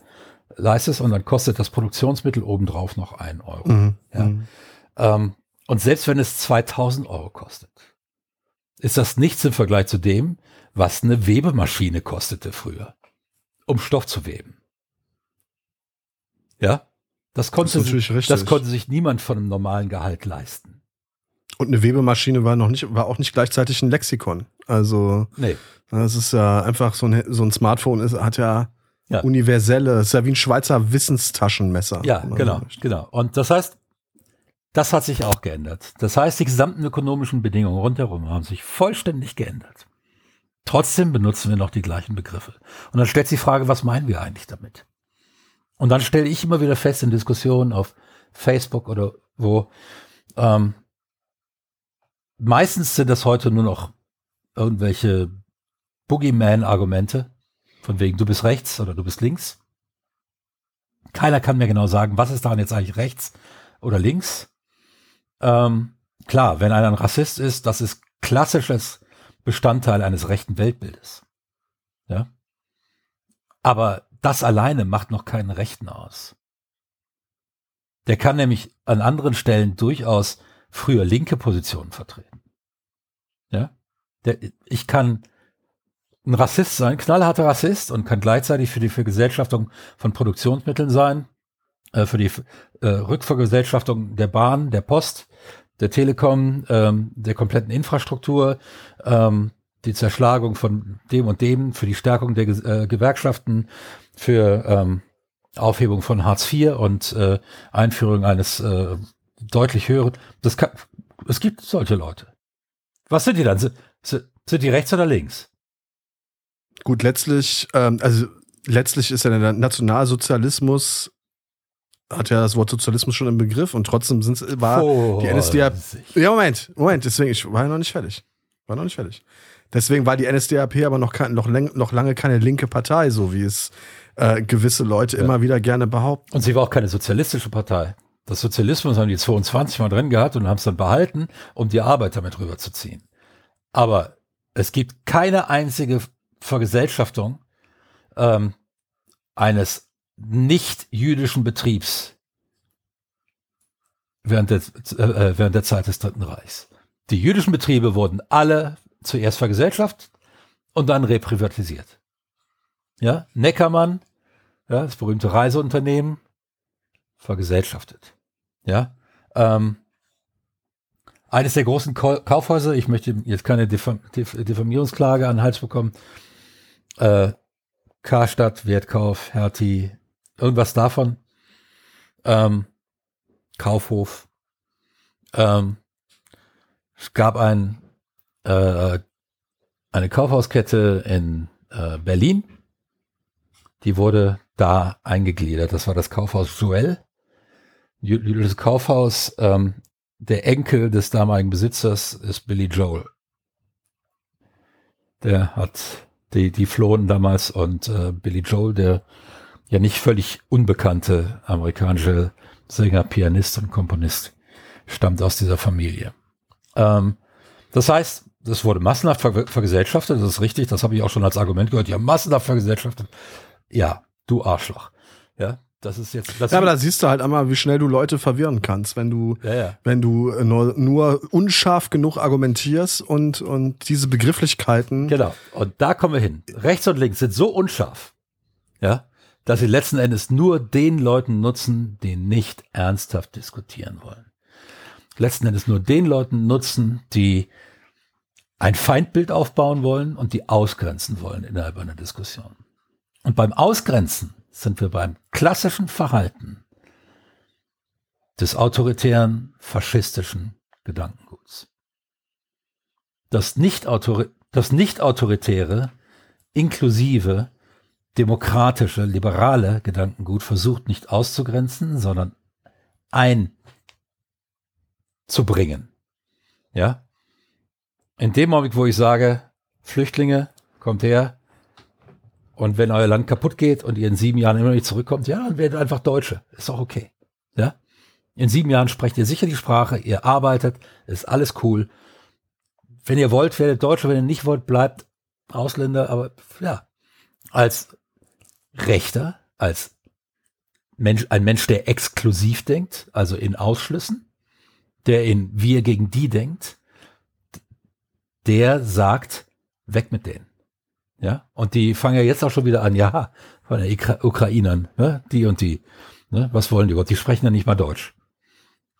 leistest. Und dann kostet das Produktionsmittel obendrauf noch ein Euro. Mhm. Ja. Mhm. Ähm, und selbst wenn es 2000 Euro kostet, ist das nichts im Vergleich zu dem, was eine Webemaschine kostete früher, um Stoff zu weben. Ja, das konnte, Das sich, das konnte sich niemand von einem normalen Gehalt leisten. Und eine Webemaschine war noch nicht, war auch nicht gleichzeitig ein Lexikon. Also, Nee, das ist ja einfach so ein, so ein Smartphone ist, hat ja, Ja. universelle, ist ja wie ein Schweizer Wissenstaschenmesser. ja, genau, möchte. genau. Und das heißt, das hat sich auch geändert. Das heißt, die gesamten ökonomischen Bedingungen rundherum haben sich vollständig geändert. Trotzdem benutzen wir noch die gleichen Begriffe. Und dann stellt sich die Frage, was meinen wir eigentlich damit? Und dann stelle ich immer wieder fest in Diskussionen auf Facebook oder wo, ähm, meistens sind das heute nur noch irgendwelche Boogeyman-Argumente, von wegen du bist rechts oder du bist links. Keiner kann mir genau sagen, was ist daran jetzt eigentlich rechts oder links. Ähm, klar, wenn einer ein Rassist ist, das ist klassisches Bestandteil eines rechten Weltbildes. Ja. Aber das alleine macht noch keinen Rechten aus. Der kann nämlich an anderen Stellen durchaus früher linke Positionen vertreten. Ja. Der, ich kann ein Rassist sein, knallharter Rassist und kann gleichzeitig für die Vergesellschaftung von Produktionsmitteln sein, äh, für die äh, Rückvergesellschaftung der Bahn, der Post, der Telekom, ähm, der kompletten Infrastruktur, ähm, die Zerschlagung von dem und dem, für die Stärkung der äh, Gewerkschaften, für ähm, Aufhebung von Hartz IV und äh, Einführung eines äh, deutlich höheren. Das kann, es gibt solche Leute. Was sind die dann? Sind, die rechts oder links? Gut, letztlich, ähm, also letztlich ist ja der Nationalsozialismus, hat ja das Wort Sozialismus schon im Begriff und trotzdem sind, war die NSDAP. Ja, Moment, Moment, deswegen, ich war ja noch nicht fertig. War noch nicht fertig. Deswegen war die NSDAP aber noch, noch, noch lange keine linke Partei, so wie es äh, gewisse Leute Ja. immer wieder gerne behaupten. Und sie war auch keine sozialistische Partei. Das Sozialismus haben die 22 mal drin gehabt und haben es dann behalten, um die Arbeiter mit rüberzuziehen. Aber es gibt keine einzige Vergesellschaftung ähm, eines nicht-jüdischen Betriebs während der, äh, während der Zeit des Dritten Reichs. Die jüdischen Betriebe wurden alle zuerst vergesellschaftet und dann reprivatisiert. Ja, Neckermann, ja, das berühmte Reiseunternehmen, vergesellschaftet. Ja, ähm, eines der großen Kau- Kaufhäuser, ich möchte jetzt keine Diffam Diff Diffamierungsklage an den Hals bekommen, äh, Karstadt, Wertkauf, Hertie, irgendwas davon, ähm, Kaufhof, ähm, es gab ein, äh, eine Kaufhauskette in äh, Berlin, die wurde da eingegliedert. Das war das Kaufhaus Joel. Jü- Jüdisches Kaufhaus. Ähm, der Enkel des damaligen Besitzers ist Billy Joel. Der hat die, die flohen damals und äh, Billy Joel, der ja nicht völlig unbekannte amerikanische Sänger, Pianist und Komponist, stammt aus dieser Familie. Ähm, das heißt, das wurde massenhaft ver vergesellschaftet, das ist richtig, das habe ich auch schon als Argument gehört, ja, massenhaft vergesellschaftet. Ja, du Arschloch. Ja, das ist jetzt. Das Ja, aber da siehst du halt einmal, wie schnell du Leute verwirren kannst, wenn du, ja, ja. wenn du nur, nur unscharf genug argumentierst und, und diese Begrifflichkeiten. Genau. Und da kommen wir hin. Rechts und links sind so unscharf, ja, dass sie letzten Endes nur den Leuten nutzen, die nicht ernsthaft diskutieren wollen. Letzten Endes nur den Leuten nutzen, die ein Feindbild aufbauen wollen und die ausgrenzen wollen innerhalb einer Diskussion. Und beim Ausgrenzen sind wir beim klassischen Verhalten des autoritären, faschistischen Gedankenguts. Das nicht-autoritäre, nicht inklusive, demokratische, liberale Gedankengut versucht nicht auszugrenzen, sondern einzubringen. Ja? In dem Moment, wo ich sage, Flüchtlinge, kommt her, und wenn euer Land kaputt geht und ihr in sieben Jahren immer nicht zurückkommt, ja, dann werdet einfach Deutsche. Ist auch okay. Ja? In sieben Jahren sprecht ihr sicher die Sprache, ihr arbeitet, ist alles cool. Wenn ihr wollt, werdet Deutsche, wenn ihr nicht wollt, bleibt Ausländer, aber ja, als Rechter, als Mensch, ein Mensch, der exklusiv denkt, also in Ausschlüssen, der in wir gegen die denkt, der sagt, weg mit denen. Ja, und die fangen ja jetzt auch schon wieder an, ja, von den Ukrainern, ne? die und die. Ne? Was wollen die überhaupt? Die sprechen ja nicht mal Deutsch.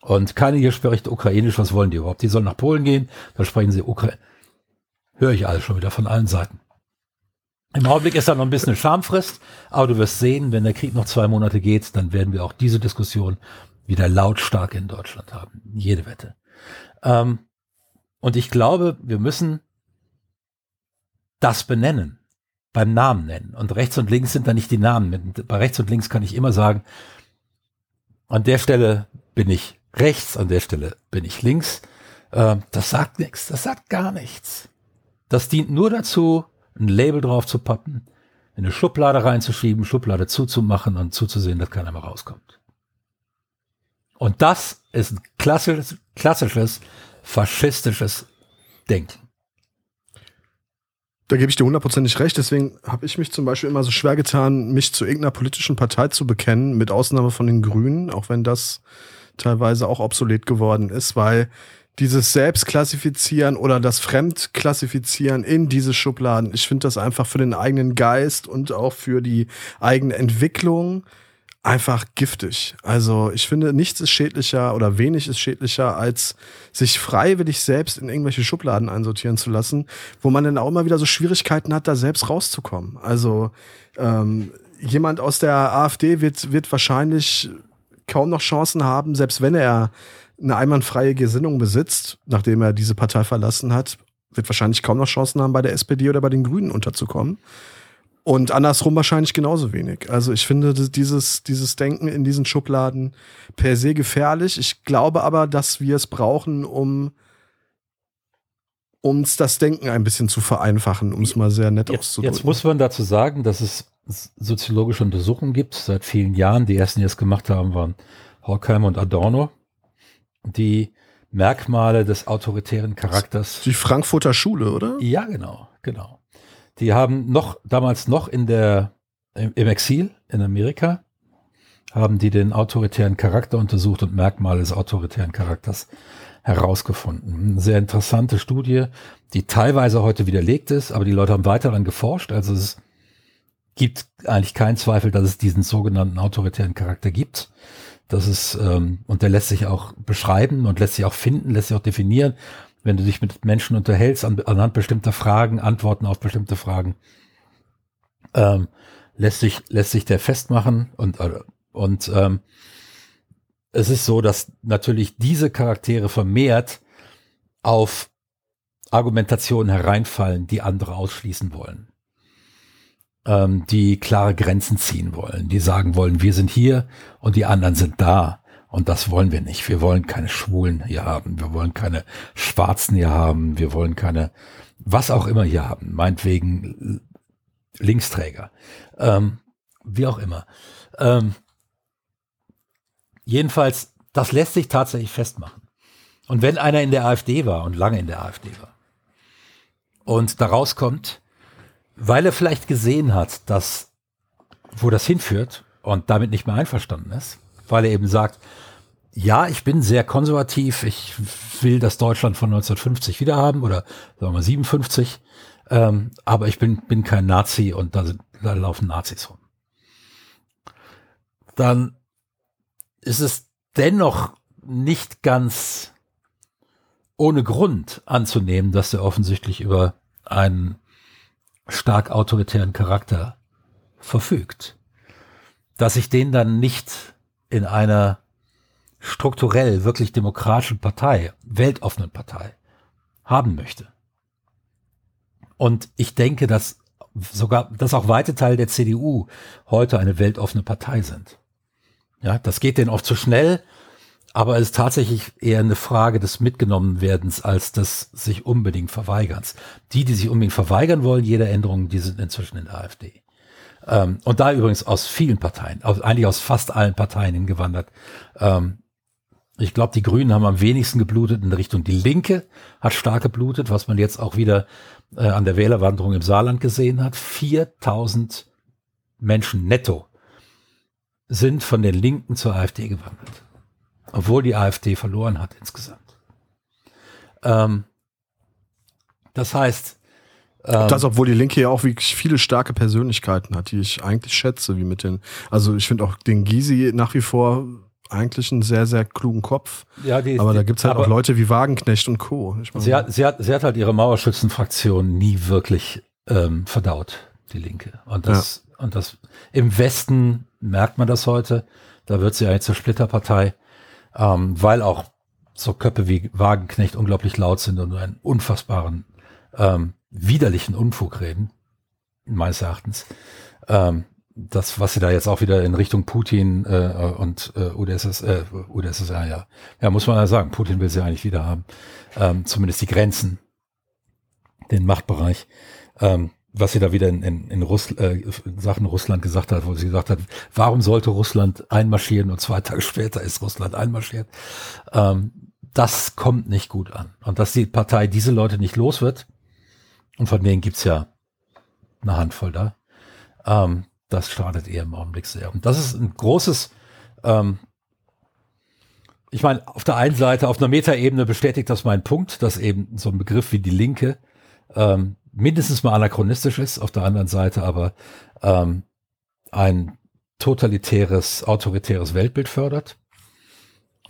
Und keine hier spricht Ukrainisch, was wollen die überhaupt? Die sollen nach Polen gehen, da sprechen sie Ukrainisch. Höre ich alles schon wieder von allen Seiten. Im Augenblick ist da noch ein bisschen Schamfrist, aber du wirst sehen, wenn der Krieg noch zwei Monate geht, dann werden wir auch diese Diskussion wieder lautstark in Deutschland haben. Jede Wette. Ähm, und ich glaube, wir müssen das benennen, beim Namen nennen. Und rechts und links sind da nicht die Namen. Bei rechts und links kann ich immer sagen, an der Stelle bin ich rechts, an der Stelle bin ich links. Äh, das sagt nichts, das sagt gar nichts. Das dient nur dazu, ein Label drauf zu pappen, in eine Schublade reinzuschieben, Schublade zuzumachen und zuzusehen, dass keiner mehr rauskommt. Und das ist ein klassisches, klassisches faschistisches Denken. Da gebe ich dir hundertprozentig recht. Deswegen habe ich mich zum Beispiel immer so schwer getan, mich zu irgendeiner politischen Partei zu bekennen, mit Ausnahme von den Grünen, auch wenn das teilweise auch obsolet geworden ist, weil dieses Selbstklassifizieren oder das Fremdklassifizieren in diese Schubladen, ich finde das einfach für den eigenen Geist und auch für die eigene Entwicklung einfach giftig. Also ich finde, nichts ist schädlicher oder wenig ist schädlicher, als sich freiwillig selbst in irgendwelche Schubladen einsortieren zu lassen, wo man dann auch immer wieder so Schwierigkeiten hat, da selbst rauszukommen. Also ähm, jemand aus der AfD wird, wird wahrscheinlich kaum noch Chancen haben, selbst wenn er eine einwandfreie Gesinnung besitzt, nachdem er diese Partei verlassen hat, wird wahrscheinlich kaum noch Chancen haben, bei der SPD oder bei den Grünen unterzukommen. Und andersrum wahrscheinlich genauso wenig. Also ich finde dieses, dieses Denken in diesen Schubladen per se gefährlich. Ich glaube aber, dass wir es brauchen, um uns das Denken ein bisschen zu vereinfachen, um es mal sehr nett jetzt, auszudrücken. Jetzt muss man dazu sagen, dass es soziologische Untersuchungen gibt seit vielen Jahren. Die ersten, die es gemacht haben, waren Horkheim und Adorno, die Merkmale des autoritären Charakters. Die Frankfurter Schule, oder? Ja, genau, genau. Die haben noch, damals noch in der, im Exil in Amerika, haben die den autoritären Charakter untersucht und Merkmale des autoritären Charakters herausgefunden. Eine sehr interessante Studie, die teilweise heute widerlegt ist, aber die Leute haben weiter daran geforscht. Also es gibt eigentlich keinen Zweifel, dass es diesen sogenannten autoritären Charakter gibt. Das ist, ähm, und der lässt sich auch beschreiben und lässt sich auch finden, lässt sich auch definieren wenn du dich mit Menschen unterhältst an, anhand bestimmter Fragen, Antworten auf bestimmte Fragen, ähm, lässt sich lässt sich der festmachen und äh, und ähm, es ist so, dass natürlich diese Charaktere vermehrt auf Argumentationen hereinfallen, die andere ausschließen wollen, ähm, die klare Grenzen ziehen wollen, die sagen wollen, wir sind hier und die anderen sind da und das wollen wir nicht. Wir wollen keine Schwulen hier haben. Wir wollen keine Schwarzen hier haben. Wir wollen keine, was auch immer hier haben. Meinetwegen Linksträger. Ähm, wie auch immer. Ähm, jedenfalls, das lässt sich tatsächlich festmachen. Und wenn einer in der AfD war und lange in der AfD war und da rauskommt, weil er vielleicht gesehen hat, dass, wo das hinführt und damit nicht mehr einverstanden ist, weil er eben sagt, ja, ich bin sehr konservativ, ich will das Deutschland von 1950 wieder haben oder sagen wir 57, ähm, aber ich bin, bin kein Nazi und da, sind, da laufen Nazis rum. dann ist es dennoch nicht ganz ohne Grund anzunehmen, dass er offensichtlich über einen stark autoritären Charakter verfügt. Dass ich den dann nicht in einer strukturell wirklich demokratischen Partei, weltoffenen Partei haben möchte. Und ich denke, dass sogar, dass auch weite Teile der CDU heute eine weltoffene Partei sind. Ja, das geht denen oft zu schnell, aber es ist tatsächlich eher eine Frage des Mitgenommenwerdens als des sich unbedingt Verweigerns. Die, die sich unbedingt verweigern wollen, jede Änderung, die sind inzwischen in der AfD. Ähm, und da übrigens aus vielen Parteien, aus, eigentlich aus fast allen Parteien hingewandert. Ähm, ich glaube, die Grünen haben am wenigsten geblutet in Richtung die Linke, hat stark geblutet, was man jetzt auch wieder äh, an der Wählerwanderung im Saarland gesehen hat. 4000 Menschen netto sind von den Linken zur AfD gewandert. Obwohl die AfD verloren hat insgesamt. Ähm, das heißt, ähm, das, obwohl die Linke ja auch wirklich viele starke Persönlichkeiten hat, die ich eigentlich schätze, wie mit den, also ich finde auch den Gysi nach wie vor eigentlich einen sehr, sehr klugen Kopf. Ja, die, aber da gibt's halt auch Leute wie Wagenknecht und Co. Sie, hat, sie, hat, sie hat halt ihre Mauerschützenfraktion nie wirklich ähm, verdaut, die Linke. Und das, ja. und das im Westen merkt man das heute. Da wird sie eigentlich zur Splitterpartei, ähm, weil auch so Köpfe wie Wagenknecht unglaublich laut sind und einen unfassbaren, ähm, widerlichen Unfug reden, meines Erachtens. Ähm, das, was sie da jetzt auch wieder in Richtung Putin äh, und äh, UdSS, äh, UdSSR, ja, ja, muss man ja sagen, Putin will sie eigentlich wieder haben. Ähm, zumindest die Grenzen, den Machtbereich. Ähm, was sie da wieder in, in, in, Russ, äh, Sachen Russland gesagt hat, wo sie gesagt hat, warum sollte Russland einmarschieren und zwei Tage später ist Russland einmarschiert. Ähm, das kommt nicht gut an. Und dass die Partei diese Leute nicht los wird, und von denen gibt's ja eine Handvoll da, ähm, das schadet ihr im Augenblick sehr. Und das ist ein großes, ähm, ich meine, auf der einen Seite, auf einer Metaebene bestätigt das meinen Punkt, dass eben so ein Begriff wie die Linke ähm, mindestens mal anachronistisch ist, auf der anderen Seite aber ähm, ein totalitäres, autoritäres Weltbild fördert.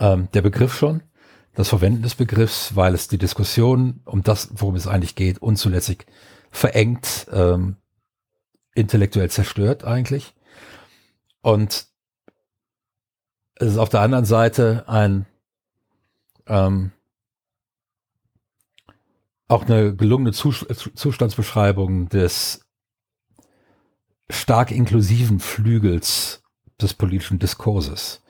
Ähm, der Begriff schon, das Verwenden des Begriffs, weil es die Diskussion um das, worum es eigentlich geht, unzulässig verengt, ähm, intellektuell zerstört eigentlich. Und es ist auf der anderen Seite ein ähm, auch eine gelungene Zustandsbeschreibung des stark inklusiven Flügels des politischen Diskurses.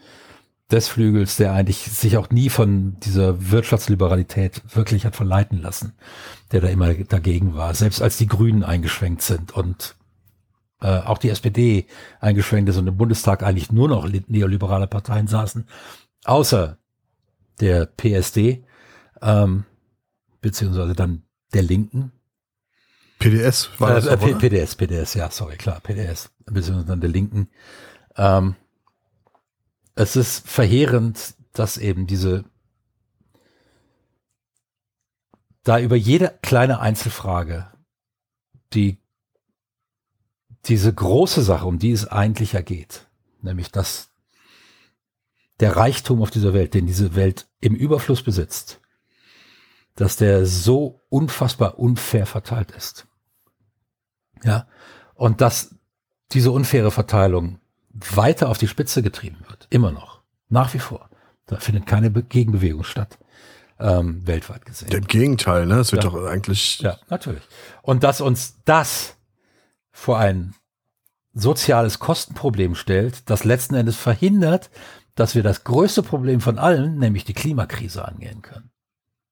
Des Flügels, der eigentlich sich auch nie von dieser Wirtschaftsliberalität wirklich hat verleiten lassen, der da immer dagegen war, selbst als die Grünen eingeschränkt sind und äh, auch die SPD eingeschränkt ist und im Bundestag eigentlich nur noch neoliberale Parteien saßen, außer der PSD, ähm, beziehungsweise dann der Linken. PDS war das äh, auch, PDS, PDS, ja, sorry, klar, PDS, beziehungsweise dann der Linken. Ähm, es ist verheerend, dass eben diese da über jede kleine Einzelfrage die diese große Sache, um die es eigentlich ja geht, nämlich dass der Reichtum auf dieser Welt, den diese Welt im Überfluss besitzt, dass der so unfassbar unfair verteilt ist. Ja, und dass diese unfaire Verteilung weiter auf die Spitze getrieben wird, immer noch, nach wie vor. Da findet keine Gegenbewegung statt, ähm, weltweit gesehen. Im Gegenteil, ne? Es wird ja. doch eigentlich. Ja, natürlich. Und dass uns das vor ein soziales Kostenproblem stellt, das letzten Endes verhindert, dass wir das größte Problem von allen, nämlich die Klimakrise, angehen können.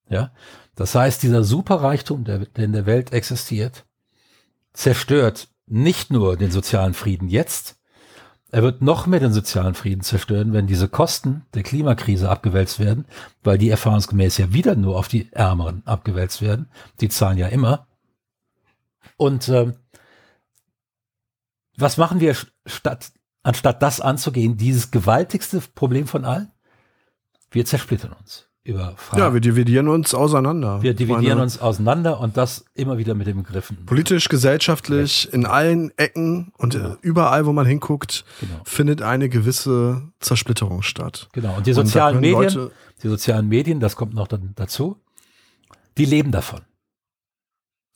Ja, das heißt, dieser Superreichtum, der, der in der Welt existiert, zerstört nicht nur den sozialen Frieden jetzt, er wird noch mehr den sozialen Frieden zerstören, wenn diese Kosten der Klimakrise abgewälzt werden, weil die erfahrungsgemäß ja wieder nur auf die Ärmeren abgewälzt werden. Die zahlen ja immer. Und ähm, was machen wir statt, anstatt das anzugehen, dieses gewaltigste Problem von allen? Wir zersplittern uns über Fragen. Ja, wir dividieren uns auseinander. Wir dividieren Meine, uns auseinander und das immer wieder mit den Begriffen. Politisch, gesellschaftlich, in allen Ecken und äh, überall, wo man hinguckt, Genau. findet eine gewisse Zersplitterung statt. Genau. Und die Und sozialen können Medien, Leute- die sozialen Medien, das kommt noch dann dazu, die leben davon.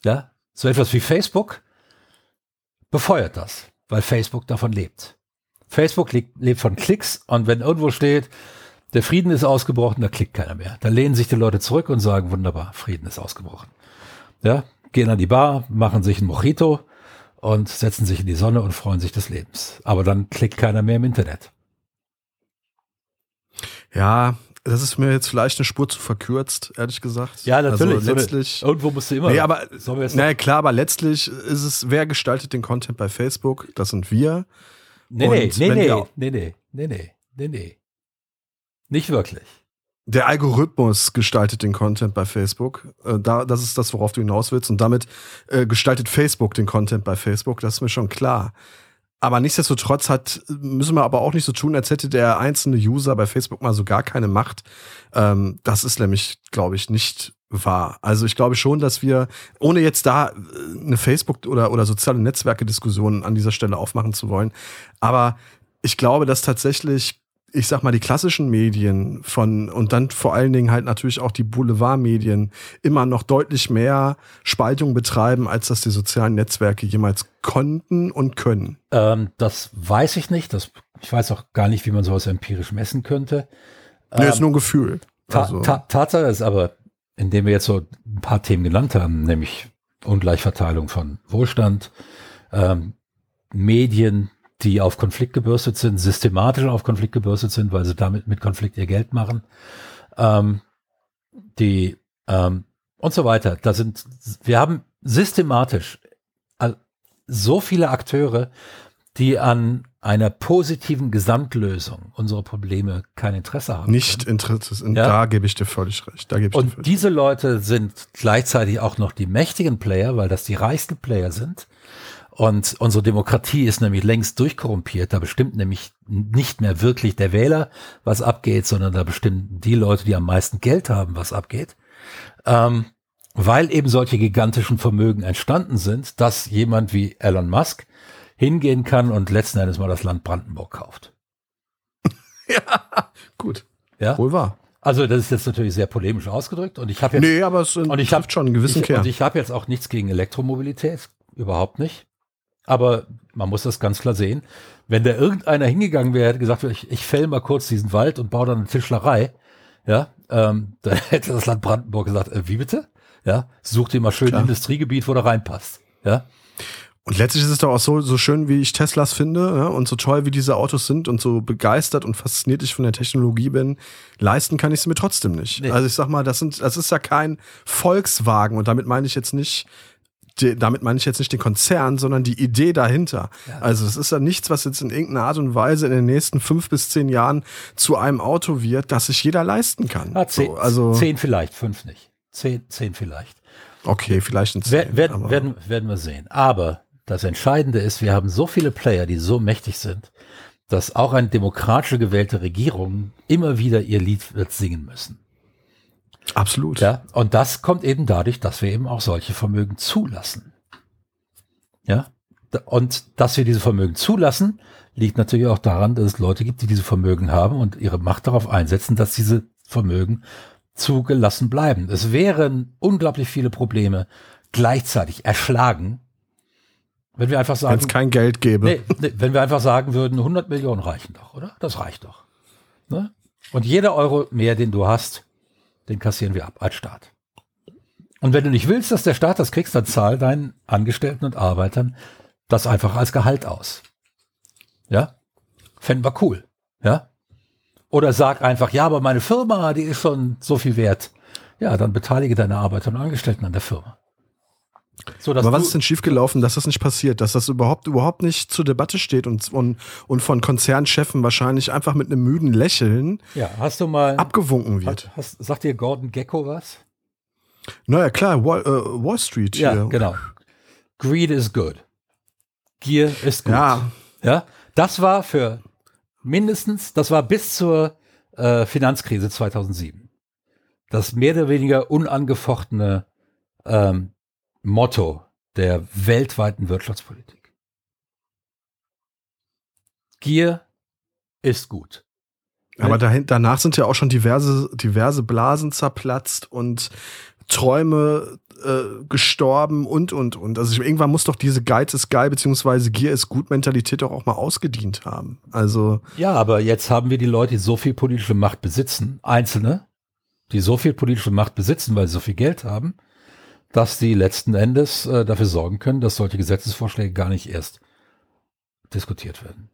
Ja, so etwas wie Facebook befeuert das, weil Facebook davon lebt. Facebook lebt von Klicks und wenn irgendwo steht, der Frieden ist ausgebrochen, da klickt keiner mehr. Da lehnen sich die Leute zurück und sagen, wunderbar, Frieden ist ausgebrochen. Ja, gehen an die Bar, machen sich ein Mojito und setzen sich in die Sonne und freuen sich des Lebens. Aber dann klickt keiner mehr im Internet. Ja, das ist mir jetzt vielleicht eine Spur zu verkürzt, ehrlich gesagt. Ja, natürlich. Also So eine- letztlich. Irgendwo musst du immer. Nee, aber, Sollen wir jetzt naja, klar, aber letztlich ist es, wer gestaltet den Content bei Facebook? Das sind wir. Nee, nee, Und nee, nee, nee, nee, nee, nee, nee, nee. Nicht wirklich. Der Algorithmus gestaltet den Content bei Facebook. Äh, da, das ist das, worauf du hinaus willst. Und damit äh, gestaltet Facebook den Content bei Facebook. Das ist mir schon klar. Aber nichtsdestotrotz hat, müssen wir aber auch nicht so tun, als hätte der einzelne User bei Facebook mal so gar keine Macht. Ähm, das ist nämlich, glaube ich, nicht wahr. Also ich glaube schon, dass wir, ohne jetzt da äh, eine Facebook- oder, oder soziale Netzwerke-Diskussion an dieser Stelle aufmachen zu wollen, aber ich glaube, dass tatsächlich ich sag mal, die klassischen Medien von und dann vor allen Dingen halt natürlich auch die Boulevardmedien immer noch deutlich mehr Spaltung betreiben, als das die sozialen Netzwerke jemals konnten und können. Ähm, das weiß ich nicht. Das, ich weiß auch gar nicht, wie man sowas empirisch messen könnte. Nee, ist nur ein Gefühl. Ähm, Ta Also, Ta Tatsache ist aber, indem wir jetzt so ein paar Themen genannt haben, nämlich Ungleichverteilung von Wohlstand, ähm, Medien, die auf Konflikt gebürstet sind, systematisch auf Konflikt gebürstet sind, weil sie damit mit Konflikt ihr Geld machen, ähm, die ähm, und so weiter. Da sind, wir haben systematisch so viele Akteure, die an einer positiven Gesamtlösung unserer Probleme kein Interesse haben. nicht interessant. Ja. Da gebe ich dir völlig recht. Da gebe ich dir Und völlig diese Leute sind gleichzeitig auch noch die mächtigen Player, weil das die reichsten Player sind. Und unsere Demokratie ist nämlich längst durchkorrumpiert. Da bestimmt nämlich nicht mehr wirklich der Wähler, was abgeht, sondern da bestimmen die Leute, die am meisten Geld haben, was abgeht. Ähm, weil eben solche gigantischen Vermögen entstanden sind, dass jemand wie Elon Musk hingehen kann und letzten Endes mal das Land Brandenburg kauft. Gut. Ja? Wohl wahr. Also das ist jetzt natürlich sehr polemisch ausgedrückt und ich habe jetzt Nee, aber es Und ich habe schon einen gewissen ich, Kern. Und ich habe jetzt auch nichts gegen Elektromobilität, überhaupt nicht. Aber man muss das ganz klar sehen. Wenn da irgendeiner hingegangen wäre, hätte gesagt, ich, ich fäll mal kurz diesen Wald und baue dann eine Tischlerei, ja, ähm, dann hätte das Land Brandenburg gesagt, äh, wie bitte? Ja, such dir mal schön ein. Industriegebiet, wo der reinpasst. Ja, Und letztlich ist es doch auch so, so schön, wie ich Teslas finde ja, und so toll, wie diese Autos sind und so begeistert und fasziniert ich von der Technologie bin, leisten kann ich sie mir trotzdem nicht. Nee. Also ich sag mal, das, sind, das ist ja kein Volkswagen und damit meine ich jetzt nicht die, damit meine ich jetzt nicht den Konzern, sondern die Idee dahinter. Also es ist ja nichts, was jetzt in irgendeiner Art und Weise in den nächsten fünf bis zehn Jahren zu einem Auto wird, das sich jeder leisten kann. ah, zehn, so, also zehn vielleicht, fünf nicht. Zehn, zehn vielleicht. okay, vielleicht ein Wer, zehn, werden, aber- werden, werden wir sehen. Aber das Entscheidende ist, wir haben so viele Player, die so mächtig sind, dass auch eine demokratisch gewählte Regierung immer wieder ihr Lied wird singen müssen. Absolut. Ja, und das kommt eben dadurch, dass wir eben auch solche Vermögen zulassen. Ja, und dass wir diese Vermögen zulassen, liegt natürlich auch daran, dass es Leute gibt, die diese Vermögen haben und ihre Macht darauf einsetzen, dass diese Vermögen zugelassen bleiben. Es wären unglaublich viele Probleme gleichzeitig erschlagen, wenn wir einfach Wenn sagen, es kein Geld gäbe. Nee, nee, wenn wir einfach sagen würden, 100 Millionen reichen doch, oder? Das reicht doch. Ne? Und jeder Euro mehr, den du hast, den kassieren wir ab als Staat. Und wenn du nicht willst, dass der Staat das kriegst, dann zahl deinen Angestellten und Arbeitern das einfach als Gehalt aus. Ja? Fänden wir cool. Ja? Oder sag einfach, ja, aber meine Firma, die ist schon so viel wert. Ja, dann beteilige deine Arbeiter und Angestellten an der Firma. So, Aber was ist denn schiefgelaufen, dass das nicht passiert, dass das überhaupt überhaupt nicht zur Debatte steht und, und, und von Konzernchefen wahrscheinlich einfach mit einem müden Lächeln ja, hast du mal abgewunken wird? Hat, hast, sagt dir Gordon Gecko was? Naja, klar, Wall, äh, Wall Street Ja, hier. genau. Greed is good. Gier ist gut. Ja, ja. Das war für mindestens, das war bis zur äh, Finanzkrise 2007. das mehr oder weniger unangefochtene ähm, Motto der weltweiten Wirtschaftspolitik. Gier ist gut. Aber dahin, danach sind ja auch schon diverse, diverse Blasen zerplatzt und Träume äh, gestorben und, und, und. Also irgendwann muss doch diese Geiz ist geil, beziehungsweise Gier ist gut Mentalität doch auch mal ausgedient haben. Also. Ja, aber jetzt haben wir die Leute, die so viel politische Macht besitzen, Einzelne, die so viel politische Macht besitzen, weil sie so viel Geld haben, dass die letzten Endes äh, dafür sorgen können, dass solche Gesetzesvorschläge gar nicht erst diskutiert werden.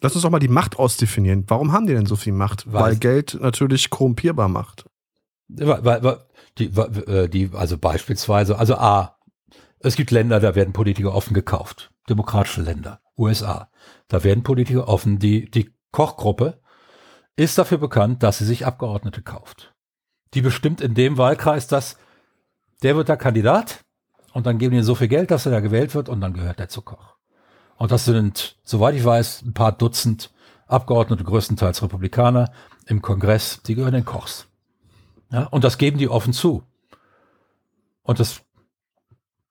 Lass uns doch mal die Macht ausdefinieren. Warum haben die denn so viel Macht? Weil, weil Geld natürlich korrumpierbar macht. Weil, weil, die, äh, die, also beispielsweise, also A, es gibt Länder, da werden Politiker offen gekauft. Demokratische Länder, USA. Da werden Politiker offen, die, die Kochgruppe ist dafür bekannt, dass sie sich Abgeordnete kauft. Die bestimmt in dem Wahlkreis, dass der wird da Kandidat und dann geben die so viel Geld, dass er da gewählt wird und dann gehört er zu Koch. Und das sind, soweit ich weiß, ein paar Dutzend Abgeordnete, größtenteils Republikaner im Kongress, die gehören den Kochs. Ja, und das geben die offen zu. Und das,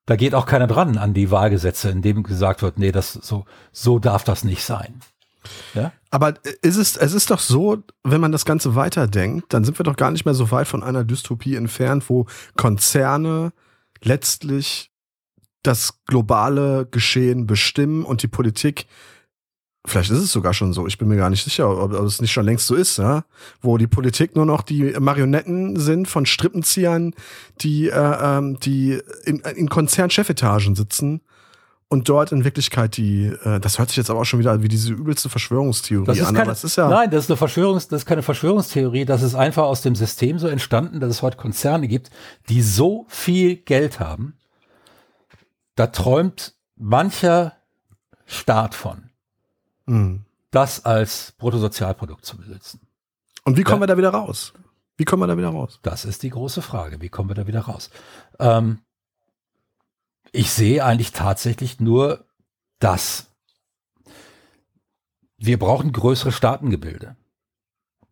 da geht auch keiner dran an die Wahlgesetze, in dem gesagt wird, nee, das, so, so darf das nicht sein. Ja? Aber ist es, es ist doch so, wenn man das Ganze weiterdenkt, dann sind wir doch gar nicht mehr so weit von einer Dystopie entfernt, wo Konzerne letztlich das globale Geschehen bestimmen und die Politik Vielleicht ist es sogar schon so. Ich bin mir gar nicht sicher, ob, ob es nicht schon längst so ist, ja? wo die Politik nur noch die Marionetten sind von Strippenziehern, die, äh, ähm, die in, in Konzernchefetagen sitzen und dort in Wirklichkeit die, äh, das hört sich jetzt aber auch schon wieder wie diese übelste Verschwörungstheorie das an. Keine, aber es ist ja nein, das ist eine Verschwörungs, das ist keine Verschwörungstheorie. Das ist einfach aus dem System so entstanden, dass es heute Konzerne gibt, die so viel Geld haben. Da träumt mancher Staat von mhm. das als Bruttosozialprodukt zu besitzen. Und wie kommen ja? wir da wieder raus? Wie kommen wir da wieder raus? Das ist die große Frage. Wie kommen wir da wieder raus? Ähm, ich sehe eigentlich tatsächlich nur, dass wir brauchen größere Staatengebilde.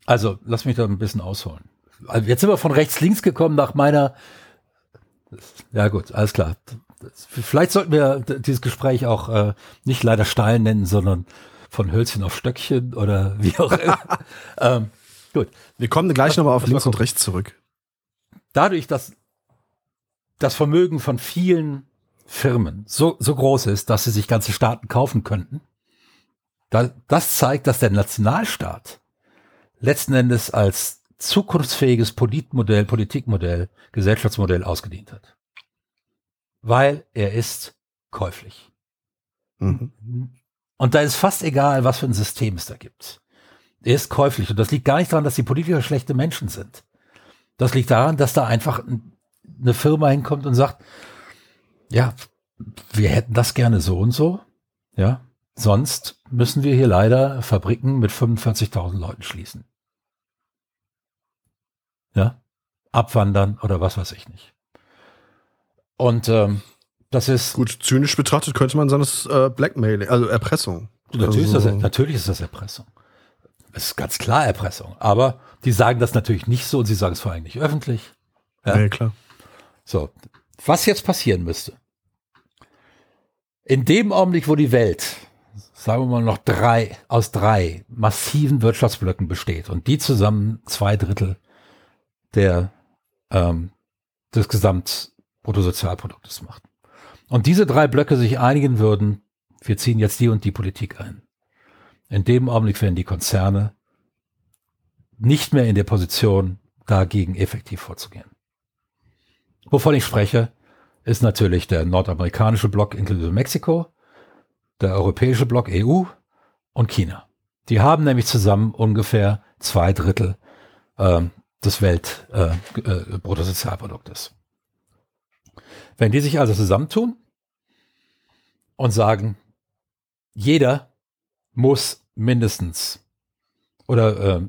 Also, lass mich da ein bisschen ausholen. Also jetzt sind wir von rechts links gekommen nach meiner. Ja gut, alles klar. Vielleicht sollten wir dieses Gespräch auch äh, nicht leider steil nennen, sondern von Hölzchen auf Stöckchen oder wie auch immer. ähm, gut. Wir kommen gleich nochmal auf links und rechts zurück. Dadurch, dass das Vermögen von vielen Firmen so, so groß ist, dass sie sich ganze Staaten kaufen könnten, da, das zeigt, dass der Nationalstaat letzten Endes als zukunftsfähiges Politmodell, Politikmodell, Gesellschaftsmodell ausgedient hat. Weil er ist käuflich. Mhm. Und da ist fast egal, was für ein System es da gibt. Er ist käuflich. Und das liegt gar nicht daran, dass die Politiker schlechte Menschen sind. Das liegt daran, dass da einfach eine Firma hinkommt und sagt, ja, wir hätten das gerne so und so. Ja, sonst müssen wir hier leider Fabriken mit 45.000 Leuten schließen. Ja, abwandern oder was weiß ich nicht. Und ähm, das ist. Gut, zynisch betrachtet könnte man sagen, das ist äh, Blackmailing, also Erpressung. Natürlich, also, ist das, natürlich ist das Erpressung. Es ist ganz klar Erpressung. Aber die sagen das natürlich nicht so und sie sagen es vor allem nicht öffentlich. Ja, ja klar. So, was jetzt passieren müsste. In dem Augenblick, wo die Welt, sagen wir mal noch drei, aus drei massiven Wirtschaftsblöcken besteht und die zusammen zwei Drittel der, ähm, des Gesamtbruttosozialproduktes macht und diese drei Blöcke sich einigen würden, wir ziehen jetzt die und die Politik ein. In dem Augenblick wären die Konzerne nicht mehr in der Position, dagegen effektiv vorzugehen. Wovon ich spreche, ist natürlich der nordamerikanische Block inklusive Mexiko, der europäische Block EU und China. Die haben nämlich zusammen ungefähr zwei Drittel äh, des Weltbruttosozialproduktes. Äh, äh, wenn die sich also zusammentun und sagen, jeder muss mindestens oder äh,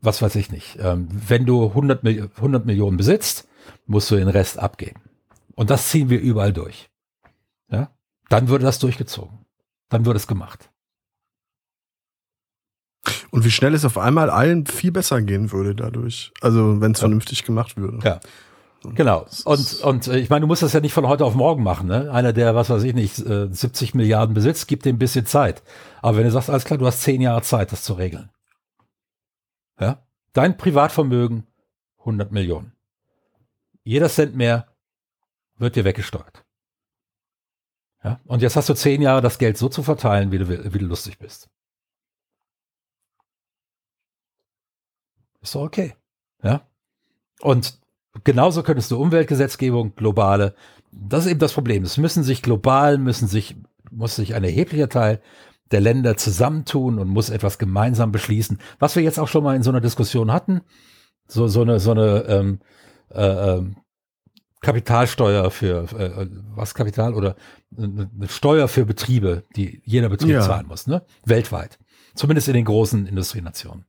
was weiß ich nicht, äh, wenn du 100, 100 Millionen besitzt, musst du den Rest abgeben. Und das ziehen wir überall durch. Ja? Dann würde das durchgezogen. Dann würde es gemacht. Und wie schnell es auf einmal allen viel besser gehen würde dadurch. Also wenn es ja. vernünftig gemacht würde. Ja. Genau. Und, und äh, ich meine, du musst das ja nicht von heute auf morgen machen. Ne? Einer, der, was weiß ich nicht, 70 äh, Milliarden besitzt, gibt dem ein bisschen Zeit. Aber wenn du sagst, alles klar, du hast zehn Jahre Zeit, das zu regeln. Ja? Dein Privatvermögen 100 Millionen. Jeder Cent mehr wird dir weggesteuert. Ja? Und jetzt hast du zehn Jahre, das Geld so zu verteilen, wie du, wie du lustig bist. Ist doch okay. Ja? Und genauso könntest du Umweltgesetzgebung, globale, das ist eben das Problem. Es müssen sich global, müssen sich, muss sich ein erheblicher Teil der Länder zusammentun und muss etwas gemeinsam beschließen. Was wir jetzt auch schon mal in so einer Diskussion hatten, so, so eine, so eine ähm, äh, ähm, Kapitalsteuer für äh, was Kapital oder eine Steuer für Betriebe, die jeder Betrieb ja. zahlen muss, ne? Weltweit. Zumindest in den großen Industrienationen.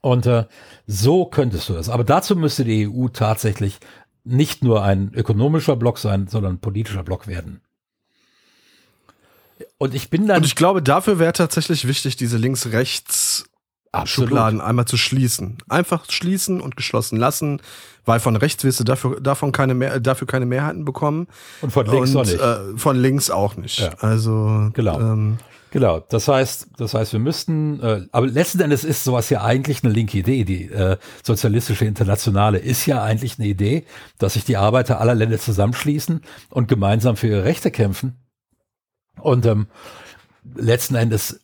Und äh, so könntest du das. Aber dazu müsste die EU tatsächlich nicht nur ein ökonomischer Block sein, sondern ein politischer Block werden. Und ich bin dann. Und ich glaube, dafür wäre tatsächlich wichtig, diese links-rechts Schubladen einmal zu schließen. Einfach schließen und geschlossen lassen, weil von rechts wirst du dafür, davon keine mehr, dafür keine Mehrheiten bekommen. Und von links und, auch nicht. Äh, von links auch nicht. Ja. Also genau. Ähm, Genau, das heißt, das heißt, wir müssten, äh, aber letzten Endes ist sowas ja eigentlich eine linke Idee. Die äh, sozialistische Internationale ist ja eigentlich eine Idee, dass sich die Arbeiter aller Länder zusammenschließen und gemeinsam für ihre Rechte kämpfen. Und ähm, letzten Endes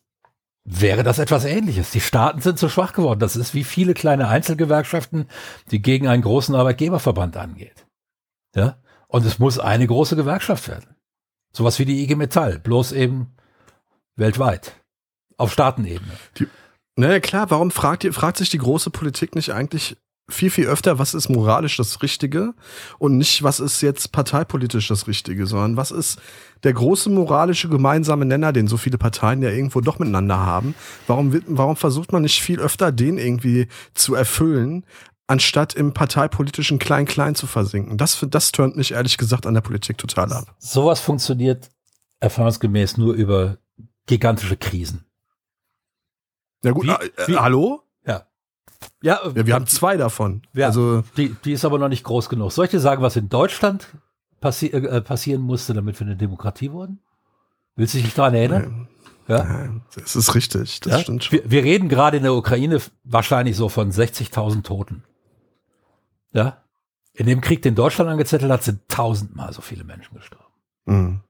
wäre das etwas Ähnliches. Die Staaten sind zu schwach geworden. Das ist wie viele kleine Einzelgewerkschaften, die gegen einen großen Arbeitgeberverband angeht. Ja, und es muss eine große Gewerkschaft werden. Sowas wie die IG Metall, bloß eben Weltweit. Auf Staatenebene. Die, naja, klar, warum fragt, fragt sich die große Politik nicht eigentlich viel, viel öfter, was ist moralisch das Richtige und nicht, was ist jetzt parteipolitisch das Richtige, sondern was ist der große moralische gemeinsame Nenner, den so viele Parteien ja irgendwo doch miteinander haben. Warum, warum versucht man nicht viel öfter, den irgendwie zu erfüllen, anstatt im parteipolitischen Klein-Klein zu versinken? Das, das turnt mich ehrlich gesagt an der Politik total ab. Sowas funktioniert erfahrungsgemäß nur über gigantische Krisen. Ja gut, wie, äh, wie, hallo? Ja. Ja, ja, wir haben zwei davon. Ja, also die, die ist aber noch nicht groß genug. Soll ich dir sagen, was in Deutschland passi äh, passieren musste, damit wir eine Demokratie wurden? Willst du dich daran erinnern? Ja. Das ist richtig, das ja? stimmt schon. Wir, wir reden gerade in der Ukraine wahrscheinlich so von 60.000 Toten. Ja. In dem Krieg, den Deutschland angezettelt hat, sind tausendmal so viele Menschen gestorben. Mhm.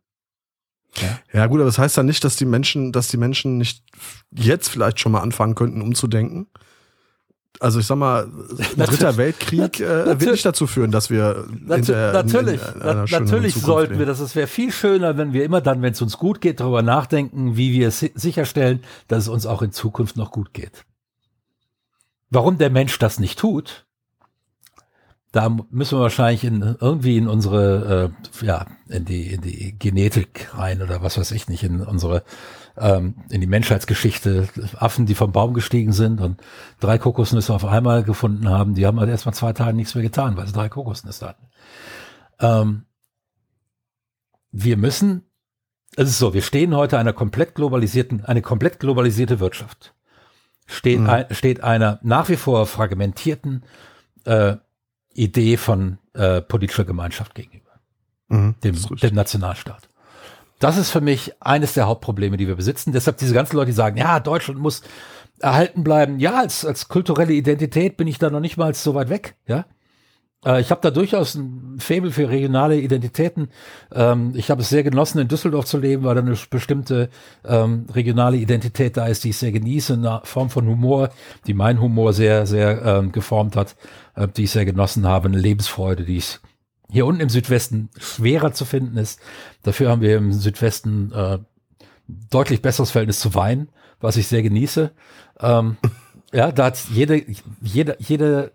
Ja. ja, gut, aber das heißt dann nicht, dass die Menschen, dass die Menschen nicht jetzt vielleicht schon mal anfangen könnten, umzudenken. Also ich sag mal, ein dritter Weltkrieg äh, wird nicht dazu führen, dass wir der, natürlich, in, in natürlich sollten wir das. Es wäre viel schöner, wenn wir immer dann, wenn es uns gut geht, darüber nachdenken, wie wir sicherstellen, dass es uns auch in Zukunft noch gut geht. Warum der Mensch das nicht tut, da müssen wir wahrscheinlich in, irgendwie in unsere, äh, ja, in die, in die Genetik rein oder was weiß ich nicht, in unsere, ähm, in die Menschheitsgeschichte. Affen, die vom Baum gestiegen sind und drei Kokosnüsse auf einmal gefunden haben, die haben halt erstmal zwei Tage nichts mehr getan, weil sie drei Kokosnüsse hatten. Ähm, wir müssen, es ist so, wir stehen heute einer komplett globalisierten, eine komplett globalisierte Wirtschaft. Steht, mhm. ein, steht einer nach wie vor fragmentierten äh, Idee von äh, politischer Gemeinschaft gegenüber, mhm, dem, dem Nationalstaat. Das ist für mich eines der Hauptprobleme, die wir besitzen. Deshalb diese ganzen Leute, die sagen, ja, Deutschland muss erhalten bleiben. Ja, als, als kulturelle Identität bin ich da noch nicht mal so weit weg. Ja, äh, ich habe da durchaus ein Faible für regionale Identitäten. Ähm, ich habe es sehr genossen, in Düsseldorf zu leben, weil da eine bestimmte ähm, regionale Identität da ist, die ich sehr genieße, eine Form von Humor, die mein Humor sehr, sehr ähm, geformt hat, äh, die ich sehr genossen habe, eine Lebensfreude, die ich hier unten im Südwesten schwerer zu finden ist. Dafür haben wir im Südwesten äh, deutlich besseres Verhältnis zu Wein, was ich sehr genieße. Ähm, ja, da hat jede, jede, jede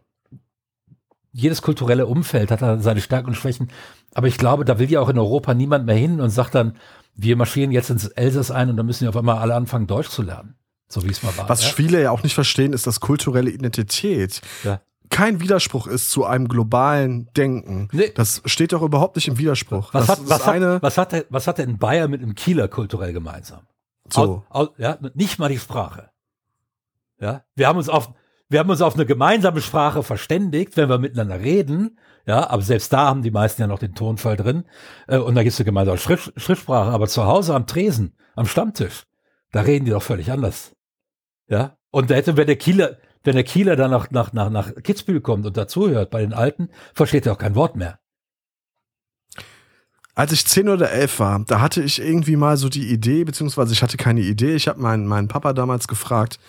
jedes kulturelle Umfeld hat da seine Stärken und Schwächen. Aber ich glaube, da will ja auch in Europa niemand mehr hin und sagt dann, wir marschieren jetzt ins Elsass ein und dann müssen ja auf einmal alle anfangen, Deutsch zu lernen. So wie es mal war. Was ja? viele ja auch nicht verstehen, ist, dass kulturelle Identität ja. Kein Widerspruch ist zu einem globalen Denken. Nee. Das steht doch überhaupt nicht im Widerspruch. Was, hat, was, hat, was, hat, was hat denn Bayern mit einem Kieler kulturell gemeinsam? So. Aus, aus, ja, nicht mal die Sprache. Ja, wir haben uns auf, wir haben uns auf eine gemeinsame Sprache verständigt, wenn wir miteinander reden. Ja, aber selbst da haben die meisten ja noch den Tonfall drin. Äh, und da gibt es eine gemeinsame Schrift, Schriftsprache. Aber zu Hause am Tresen, am Stammtisch, da reden die doch völlig anders. Ja, und da hätte, wenn der Kieler, wenn der Kieler dann nach, nach, nach, nach Kitzbühel kommt und dazuhört bei den Alten, versteht er auch kein Wort mehr. Als ich zehn oder elf war, da hatte ich irgendwie mal so die Idee, beziehungsweise ich hatte keine Idee. Ich habe meinen, meinen Papa damals gefragt,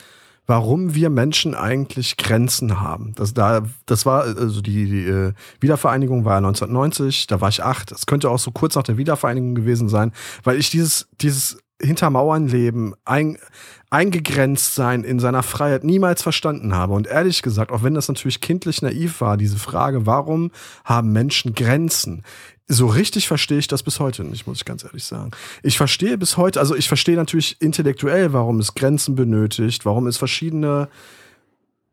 warum wir Menschen eigentlich Grenzen haben. Das, da, das war, also die, die äh, Wiedervereinigung war 1990, da war ich acht. Das könnte auch so kurz nach der Wiedervereinigung gewesen sein, weil ich dieses, dieses Hintermauernleben, ein, eingegrenzt sein in seiner Freiheit niemals verstanden habe. Und ehrlich gesagt, auch wenn das natürlich kindlich naiv war, diese Frage, warum haben Menschen Grenzen? So richtig verstehe ich das bis heute nicht, muss ich ganz ehrlich sagen. Ich verstehe bis heute, also ich verstehe natürlich intellektuell, warum es Grenzen benötigt, warum es verschiedene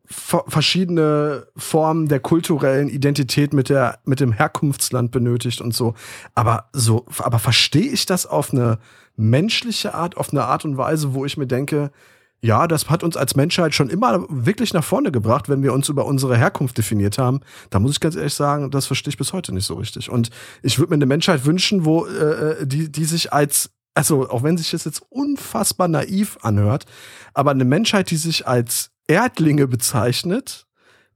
verschiedene Formen der kulturellen Identität mit der mit dem Herkunftsland benötigt und so. Aber so, aber verstehe ich das auf eine menschliche Art, auf eine Art und Weise, wo ich mir denke, ja, das hat uns als Menschheit schon immer wirklich nach vorne gebracht, wenn wir uns über unsere Herkunft definiert haben. Da muss ich ganz ehrlich sagen, das verstehe ich bis heute nicht so richtig. Und ich würde mir eine Menschheit wünschen, wo äh, äh, die, die sich als, also auch wenn sich das jetzt unfassbar naiv anhört, aber eine Menschheit, die sich als Erdlinge bezeichnet,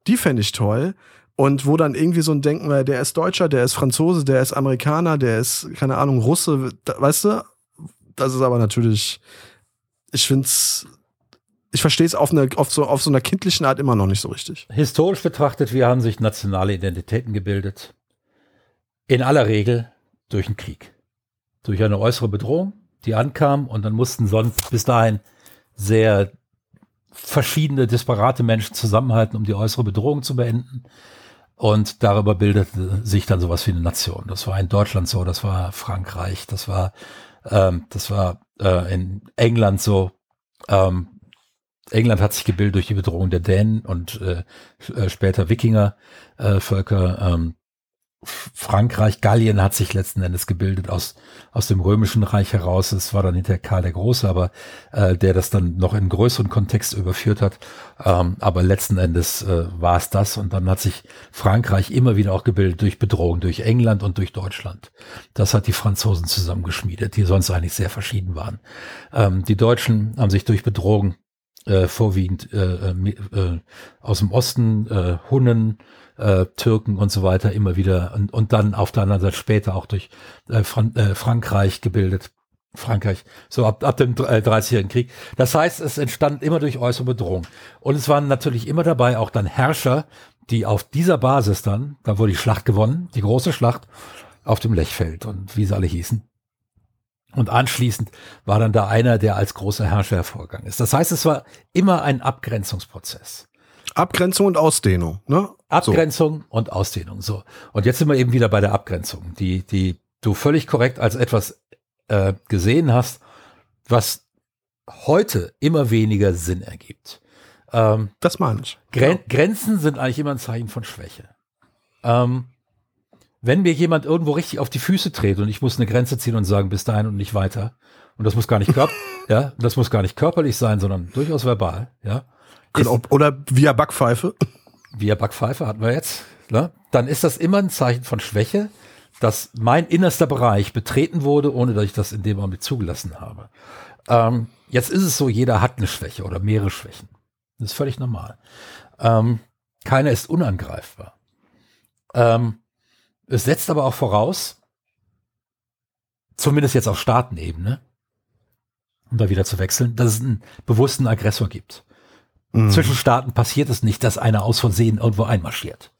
die fände ich toll. Und wo dann irgendwie so ein Denken, der ist Deutscher, der ist Franzose, der ist Amerikaner, der ist, keine Ahnung, Russe, weißt du? Das ist aber natürlich, ich finde es ich verstehe es auf, auf, so, auf so einer kindlichen Art immer noch nicht so richtig. Historisch betrachtet, wie haben sich nationale Identitäten gebildet? In aller Regel durch einen Krieg. Durch eine äußere Bedrohung, die ankam und dann mussten sonst bis dahin sehr verschiedene, disparate Menschen zusammenhalten, um die äußere Bedrohung zu beenden. Und darüber bildete sich dann sowas wie eine Nation. Das war in Deutschland so, das war Frankreich, das war, ähm, das war äh, in England so. Ähm, England hat sich gebildet durch die Bedrohung der Dänen und äh, später Wikingervölker. Äh, ähm, Frankreich, Gallien hat sich letzten Endes gebildet aus, aus dem römischen Reich heraus. Es war dann hinter Karl der Große, aber äh, der das dann noch in größeren Kontext überführt hat. Ähm, aber letzten Endes äh, war es das. Und dann hat sich Frankreich immer wieder auch gebildet durch Bedrohung, durch England und durch Deutschland. Das hat die Franzosen zusammengeschmiedet, die sonst eigentlich sehr verschieden waren. Ähm, die Deutschen haben sich durch Bedrohung äh, vorwiegend äh, äh, äh, aus dem Osten, äh, Hunnen, äh, Türken und so weiter immer wieder und, und dann auf der anderen Seite später auch durch äh, Fran äh, Frankreich gebildet. Frankreich, so ab, ab dem äh, 30-jährigen Krieg. Das heißt, es entstand immer durch äußere Bedrohung. Und es waren natürlich immer dabei auch dann Herrscher, die auf dieser Basis dann, da wurde die Schlacht gewonnen, die große Schlacht auf dem Lechfeld und wie sie alle hießen, und anschließend war dann da einer, der als großer Herrscher hervorgegangen ist. Das heißt, es war immer ein Abgrenzungsprozess. Abgrenzung und Ausdehnung, ne? Abgrenzung so. und Ausdehnung, so. Und jetzt sind wir eben wieder bei der Abgrenzung, die, die du völlig korrekt als etwas äh, gesehen hast, was heute immer weniger Sinn ergibt. Ähm, das meine ich. Gren ja. Grenzen sind eigentlich immer ein Zeichen von Schwäche. Ähm, wenn mir jemand irgendwo richtig auf die Füße dreht und ich muss eine Grenze ziehen und sagen, bis dahin und nicht weiter, und das muss gar nicht körper, ja, das muss gar nicht körperlich sein, sondern durchaus verbal, ja. Ist, oder via Backpfeife. Via Backpfeife hatten wir jetzt, ne? Dann ist das immer ein Zeichen von Schwäche, dass mein innerster Bereich betreten wurde, ohne dass ich das in dem Moment zugelassen habe. Ähm, jetzt ist es so, jeder hat eine Schwäche oder mehrere Schwächen. Das ist völlig normal. Ähm, keiner ist unangreifbar. Ähm, es setzt aber auch voraus, zumindest jetzt auf Staatenebene, um da wieder zu wechseln, dass es einen bewussten Aggressor gibt. Mhm. Zwischen Staaten passiert es nicht, dass einer aus Versehen irgendwo einmarschiert.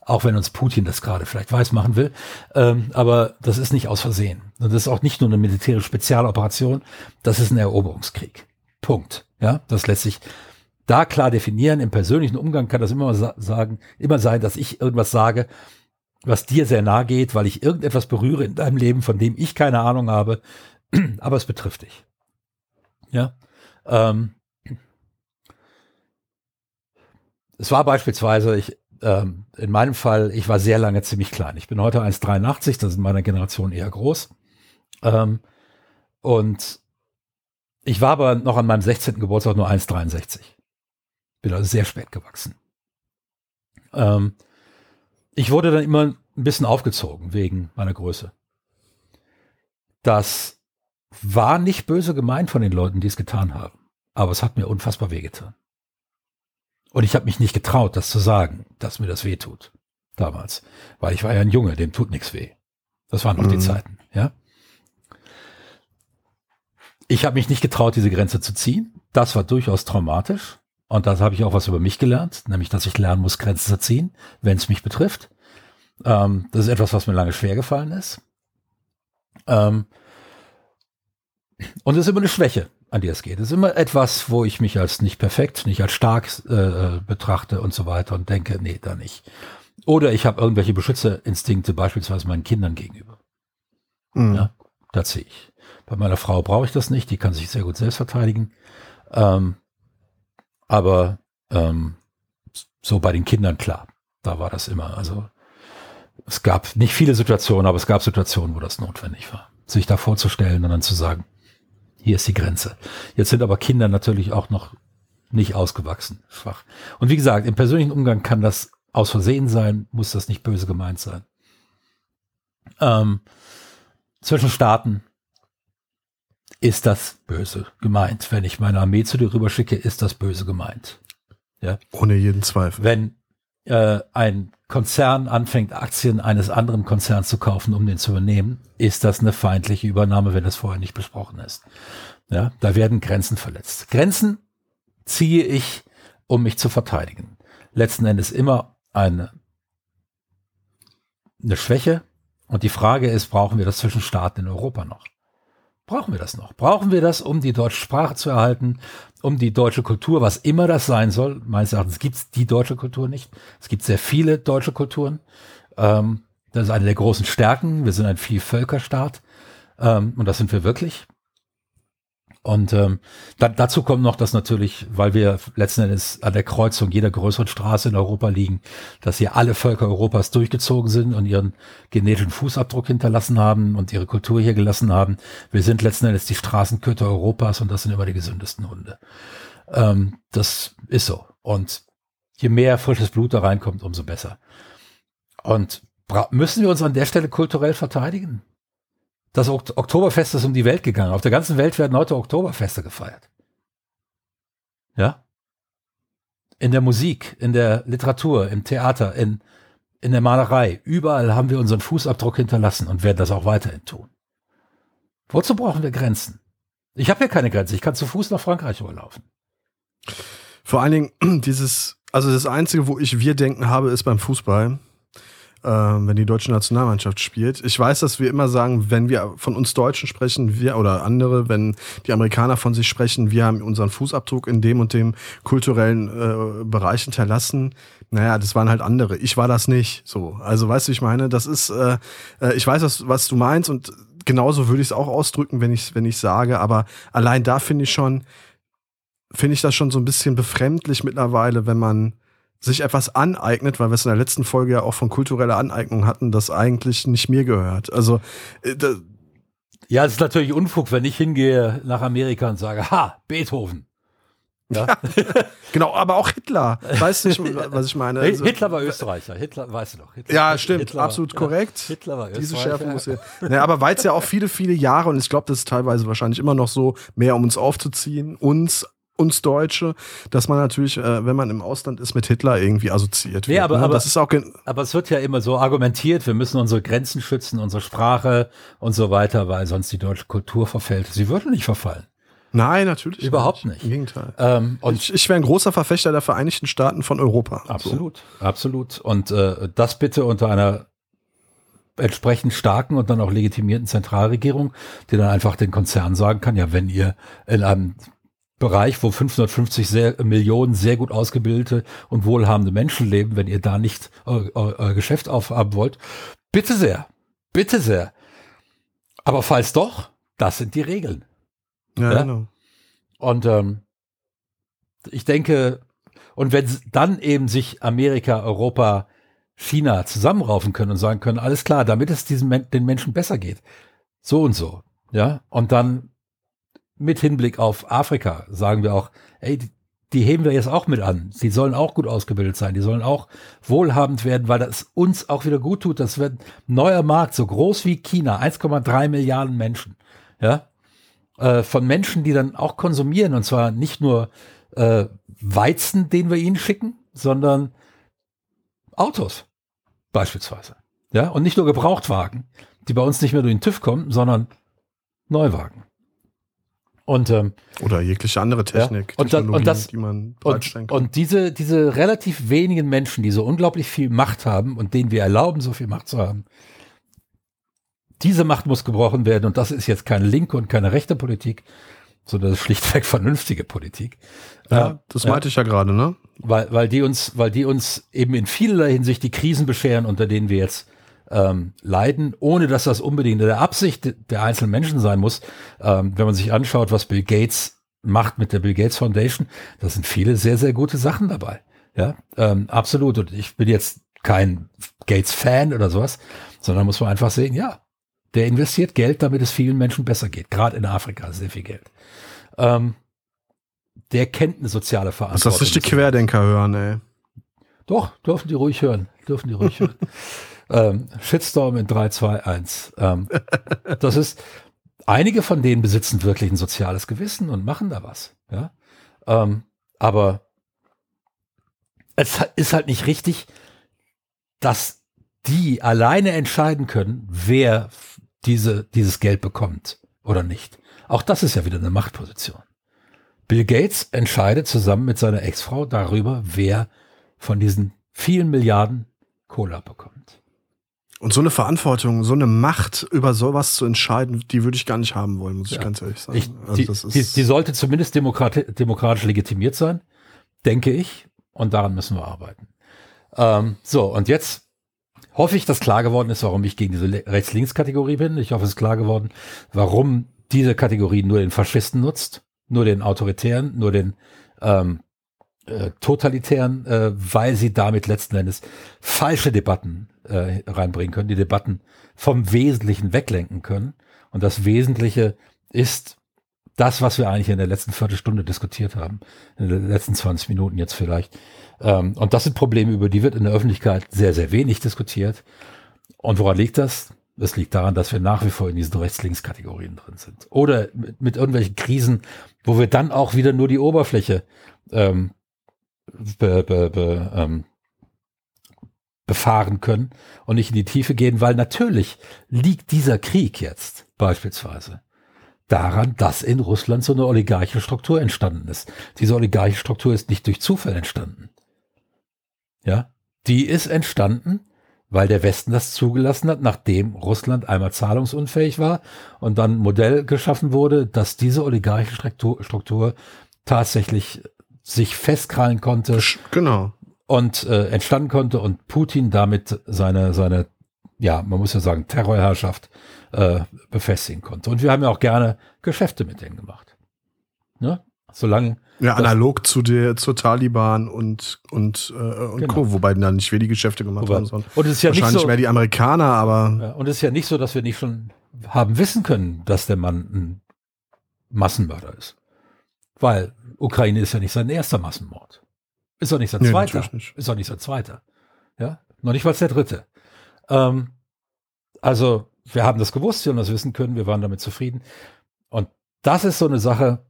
Auch wenn uns Putin das gerade vielleicht weiß machen will. Ähm, aber das ist nicht aus Versehen. Und das ist auch nicht nur eine militärische Spezialoperation, das ist ein Eroberungskrieg. Punkt. Ja, das lässt sich da klar definieren. Im persönlichen Umgang kann das immer sagen, immer sein, dass ich irgendwas sage, was dir sehr nahe geht, weil ich irgendetwas berühre in deinem Leben, von dem ich keine Ahnung habe, aber es betrifft dich. Ja. Ähm, es war beispielsweise, ich, ähm, in meinem Fall, ich war sehr lange ziemlich klein. Ich bin heute 1,83, das ist in meiner Generation eher groß. Ähm, und ich war aber noch an meinem 16. Geburtstag nur 1,63. Bin also sehr spät gewachsen. Ähm, ich wurde dann immer ein bisschen aufgezogen wegen meiner Größe. Das war nicht böse gemeint von den Leuten, die es getan haben. Aber es hat mir unfassbar wehgetan. Und ich habe mich nicht getraut, das zu sagen, dass mir das weh tut. Damals. Weil ich war ja ein Junge, dem tut nichts weh. Das waren noch mhm. die Zeiten, ja. Ich habe mich nicht getraut, diese Grenze zu ziehen. Das war durchaus traumatisch. Und da habe ich auch was über mich gelernt, nämlich, dass ich lernen muss, Grenzen zu ziehen, wenn es mich betrifft. Ähm, das ist etwas, was mir lange schwer gefallen ist. Ähm, und es ist immer eine Schwäche, an die es geht. Es ist immer etwas, wo ich mich als nicht perfekt, nicht als stark äh, betrachte und so weiter und denke, nee, da nicht. Oder ich habe irgendwelche Beschützerinstinkte, beispielsweise meinen Kindern gegenüber. Mhm. Ja, da ziehe ich. Bei meiner Frau brauche ich das nicht, die kann sich sehr gut selbst verteidigen. Ähm, aber ähm, so bei den Kindern, klar, da war das immer. Also es gab nicht viele Situationen, aber es gab Situationen, wo das notwendig war, sich da vorzustellen und dann zu sagen, hier ist die Grenze. Jetzt sind aber Kinder natürlich auch noch nicht ausgewachsen, schwach. Und wie gesagt, im persönlichen Umgang kann das aus Versehen sein, muss das nicht böse gemeint sein. Ähm, zwischen Staaten ist das böse gemeint. Wenn ich meine Armee zu dir rüber schicke, ist das böse gemeint. Ja? Ohne jeden Zweifel. Wenn äh, ein Konzern anfängt, Aktien eines anderen Konzerns zu kaufen, um den zu übernehmen, ist das eine feindliche Übernahme, wenn das vorher nicht besprochen ist. Ja, da werden Grenzen verletzt. Grenzen ziehe ich, um mich zu verteidigen. Letzten Endes immer eine, eine Schwäche. Und die Frage ist, brauchen wir das zwischen Staaten in Europa noch? Brauchen wir das noch? Brauchen wir das, um die deutsche Sprache zu erhalten, um die deutsche Kultur, was immer das sein soll? Meines Erachtens gibt es die deutsche Kultur nicht. Es gibt sehr viele deutsche Kulturen. Ähm, das ist eine der großen Stärken. Wir sind ein Vielvölkerstaat. Ähm, und das sind wir wirklich. Und ähm, da, dazu kommt noch, dass natürlich, weil wir letzten Endes an der Kreuzung jeder größeren Straße in Europa liegen, dass hier alle Völker Europas durchgezogen sind und ihren genetischen Fußabdruck hinterlassen haben und ihre Kultur hier gelassen haben. Wir sind letzten Endes die Straßenköter Europas und das sind immer die gesündesten Hunde. Ähm, das ist so. Und je mehr frisches Blut da reinkommt, umso besser. Und müssen wir uns an der Stelle kulturell verteidigen? Das Oktoberfest ist um die Welt gegangen. Auf der ganzen Welt werden heute Oktoberfeste gefeiert. Ja? In der Musik, in der Literatur, im Theater, in, in der Malerei. Überall haben wir unseren Fußabdruck hinterlassen und werden das auch weiterhin tun. Wozu brauchen wir Grenzen? Ich habe hier keine Grenze. Ich kann zu Fuß nach Frankreich überlaufen. Vor allen Dingen dieses, also das Einzige, wo ich wir denken habe, ist beim Fußball wenn die deutsche Nationalmannschaft spielt. Ich weiß, dass wir immer sagen, wenn wir von uns Deutschen sprechen, wir oder andere, wenn die Amerikaner von sich sprechen, wir haben unseren Fußabdruck in dem und dem kulturellen äh, Bereich hinterlassen. Naja, das waren halt andere. Ich war das nicht. So, also weißt du, ich meine, das ist, äh, äh, ich weiß, was, was du meinst und genauso würde ich es auch ausdrücken, wenn ich wenn ich sage. Aber allein da finde ich schon, finde ich das schon so ein bisschen befremdlich mittlerweile, wenn man sich etwas aneignet, weil wir es in der letzten Folge ja auch von kultureller Aneignung hatten, das eigentlich nicht mir gehört. Also äh, ja, es ist natürlich Unfug, wenn ich hingehe nach Amerika und sage, ha, Beethoven. Ja. genau, aber auch Hitler. Weißt du nicht, was ich meine? Also, Hitler war Österreicher. Hitler, weißt du noch. Hitler, ja, stimmt, Hitler, absolut korrekt. Hitler war Österreicher. Diese Schärfe muss ja. naja, aber weil es ja auch viele, viele Jahre, und ich glaube, das ist teilweise wahrscheinlich immer noch so, mehr um uns aufzuziehen, uns uns Deutsche, dass man natürlich, äh, wenn man im Ausland ist, mit Hitler irgendwie assoziiert nee, wird. Aber, ne? aber, das ist auch aber es wird ja immer so argumentiert, wir müssen unsere Grenzen schützen, unsere Sprache und so weiter, weil sonst die deutsche Kultur verfällt. Sie würde nicht verfallen. Nein, natürlich. Überhaupt nicht. nicht. Im Gegenteil. Ähm, und ich, ich wäre ein großer Verfechter der Vereinigten Staaten von Europa. Absolut, so. absolut. Und äh, das bitte unter einer entsprechend starken und dann auch legitimierten Zentralregierung, die dann einfach den Konzernen sagen kann, ja, wenn ihr in einem Bereich, wo 550 sehr, Millionen sehr gut ausgebildete und wohlhabende Menschen leben, wenn ihr da nicht euer, Geschäft aufhaben wollt. Bitte sehr, bitte sehr. Aber falls doch, das sind die Regeln. Ja, ja? genau. Und ähm, ich denke, und wenn dann eben sich Amerika, Europa, China zusammenraufen können und sagen können, alles klar, damit es diesen den Menschen besser geht, so und so, ja, und dann mit Hinblick auf Afrika sagen wir auch, ey, die, die heben wir jetzt auch mit an. Sie sollen auch gut ausgebildet sein. Die sollen auch wohlhabend werden, weil das uns auch wieder gut tut. Das wird ein neuer Markt, so groß wie China, 1,3 Milliarden Menschen. Ja, äh, von Menschen, die dann auch konsumieren und zwar nicht nur äh, Weizen, den wir ihnen schicken, sondern Autos beispielsweise. Ja, und nicht nur Gebrauchtwagen, die bei uns nicht mehr durch den TÜV kommen, sondern Neuwagen. Und, ähm, Oder jegliche andere Technik, ja, und, dann, und das, die man und, und diese, diese relativ wenigen Menschen, die so unglaublich viel Macht haben und denen wir erlauben, so viel Macht zu haben, diese Macht muss gebrochen werden und das ist jetzt keine linke und keine rechte Politik, sondern das ist schlichtweg vernünftige Politik. Ja, das meinte ja, ich ja gerade, ne? Weil, weil die uns, weil die uns eben in vielerlei Hinsicht die Krisen bescheren, unter denen wir jetzt ähm, leiden, ohne dass das unbedingt in der Absicht der einzelnen Menschen sein muss. Ähm, wenn man sich anschaut, was Bill Gates macht mit der Bill Gates Foundation, da sind viele sehr, sehr gute Sachen dabei. Ja, ähm, absolut. Und ich bin jetzt kein Gates-Fan oder sowas, sondern muss man einfach sehen, ja, der investiert Geld, damit es vielen Menschen besser geht. Gerade in Afrika sehr viel Geld. Ähm, der kennt eine soziale Verantwortung. Das ist die Querdenker hören, ey. Doch, dürfen die ruhig hören. Dürfen die ruhig hören. Ähm, Shitstorm in 3, 2, 1. Ähm, das ist, einige von denen besitzen wirklich ein soziales Gewissen und machen da was. Ja? Ähm, aber es ist halt nicht richtig, dass die alleine entscheiden können, wer diese, dieses Geld bekommt oder nicht. Auch das ist ja wieder eine Machtposition. Bill Gates entscheidet zusammen mit seiner Ex-Frau darüber, wer von diesen vielen Milliarden Cola bekommt. Und so eine Verantwortung, so eine Macht über sowas zu entscheiden, die würde ich gar nicht haben wollen, muss ja. ich ganz ehrlich sagen. Ich, also die, die, die, sollte zumindest demokrati demokratisch legitimiert sein, denke ich. Und daran müssen wir arbeiten. Ähm, so, und jetzt hoffe ich, dass klar geworden ist, warum ich gegen diese Rechts-Links-Kategorie bin. Ich hoffe, es ist klar geworden, warum diese Kategorie nur den Faschisten nutzt, nur den Autoritären, nur den ähm, äh, totalitären, äh, weil sie damit letzten Endes falsche Debatten äh, reinbringen können, die Debatten vom Wesentlichen weglenken können. Und das Wesentliche ist das, was wir eigentlich in der letzten Viertelstunde diskutiert haben, in den letzten 20 Minuten jetzt vielleicht. Ähm, und das sind Probleme, über die wird in der Öffentlichkeit sehr, sehr wenig diskutiert. Und woran liegt das? Das liegt daran, dass wir nach wie vor in diesen Rechts-Links-Kategorien drin sind. Oder mit, mit, irgendwelchen Krisen, wo wir dann auch wieder nur die Oberfläche ähm, be, be, be, ähm, befahren können und nicht in die Tiefe gehen, weil natürlich liegt dieser Krieg jetzt beispielsweise daran, dass in Russland so eine oligarchische Struktur entstanden ist. Diese oligarchische Struktur ist nicht durch Zufall entstanden. Ja, die ist entstanden, weil der Westen das zugelassen hat, nachdem Russland einmal zahlungsunfähig war und dann ein Modell geschaffen wurde, dass diese oligarchische Struktur, Struktur tatsächlich sich festkrallen konnte. Genau. Und äh, entstanden konnte und Putin damit seine, seine, ja, man muss ja sagen, Terrorherrschaft äh, befestigen konnte. Und wir haben ja auch gerne Geschäfte mit denen gemacht. Ne? Solange. Ja, analog zu der, zur Taliban und, und, äh, und genau. Co., wobei dann nicht wir die Geschäfte gemacht Wobei, haben, sondern und es ist ja wahrscheinlich so, mehr die Amerikaner, aber. Ja, und es ist ja nicht so, dass wir nicht schon haben wissen können, dass der Mann ein Massenmörder ist. Weil Ukraine ist ja nicht sein erster Massenmord. Ist doch nicht sein nee, zweiter. Nicht. Ist doch nicht sein zweiter. Ja, noch nicht mal der dritte. Ähm, also, wir haben das gewusst, wir haben das wissen können, wir waren damit zufrieden. Und das ist so eine Sache,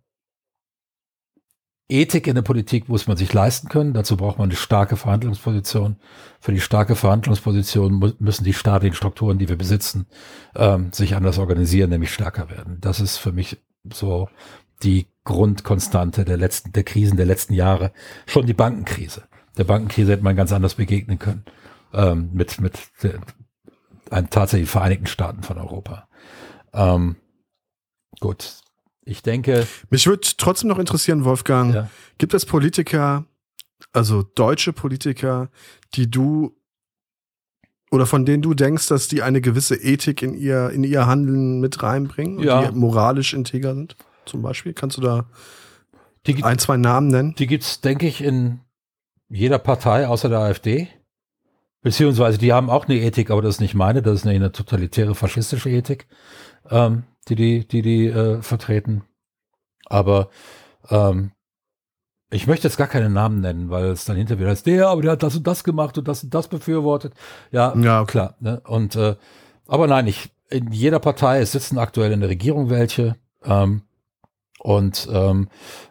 Ethik in der Politik muss man sich leisten können. Dazu braucht man eine starke Verhandlungsposition. Für die starke Verhandlungsposition müssen die staatlichen Strukturen, die wir besitzen, ähm, sich anders organisieren, nämlich stärker werden. Das ist für mich so die Grundkonstante der letzten, der Krisen der letzten Jahre. Schon die Bankenkrise. Der Bankenkrise hätte man ganz anders begegnen können. Ähm, mit, mit der, einen tatsächlich Vereinigten Staaten von Europa. Ähm, gut. Ich denke. Mich würde trotzdem noch interessieren, Wolfgang. Ja. Gibt es Politiker, also deutsche Politiker, die du oder von denen du denkst, dass die eine gewisse Ethik in ihr, in ihr Handeln mit reinbringen und ja. die moralisch integer sind? Zum Beispiel? Kannst du da die, ein, zwei Namen nennen? Die gibt es, denke ich, in jeder Partei außer der AfD. Beziehungsweise die haben auch eine Ethik, aber das ist nicht meine, das ist eine, eine totalitäre faschistische Ethik, ähm, die die, die, die äh, vertreten. Aber ähm, ich möchte jetzt gar keine Namen nennen, weil es dann hinterher ist, der, aber der hat das und das gemacht und das und das befürwortet. Ja, ja klar. Ne? Und äh, aber nein, ich, in jeder Partei sitzen aktuell in der Regierung welche. Ähm, und ähm,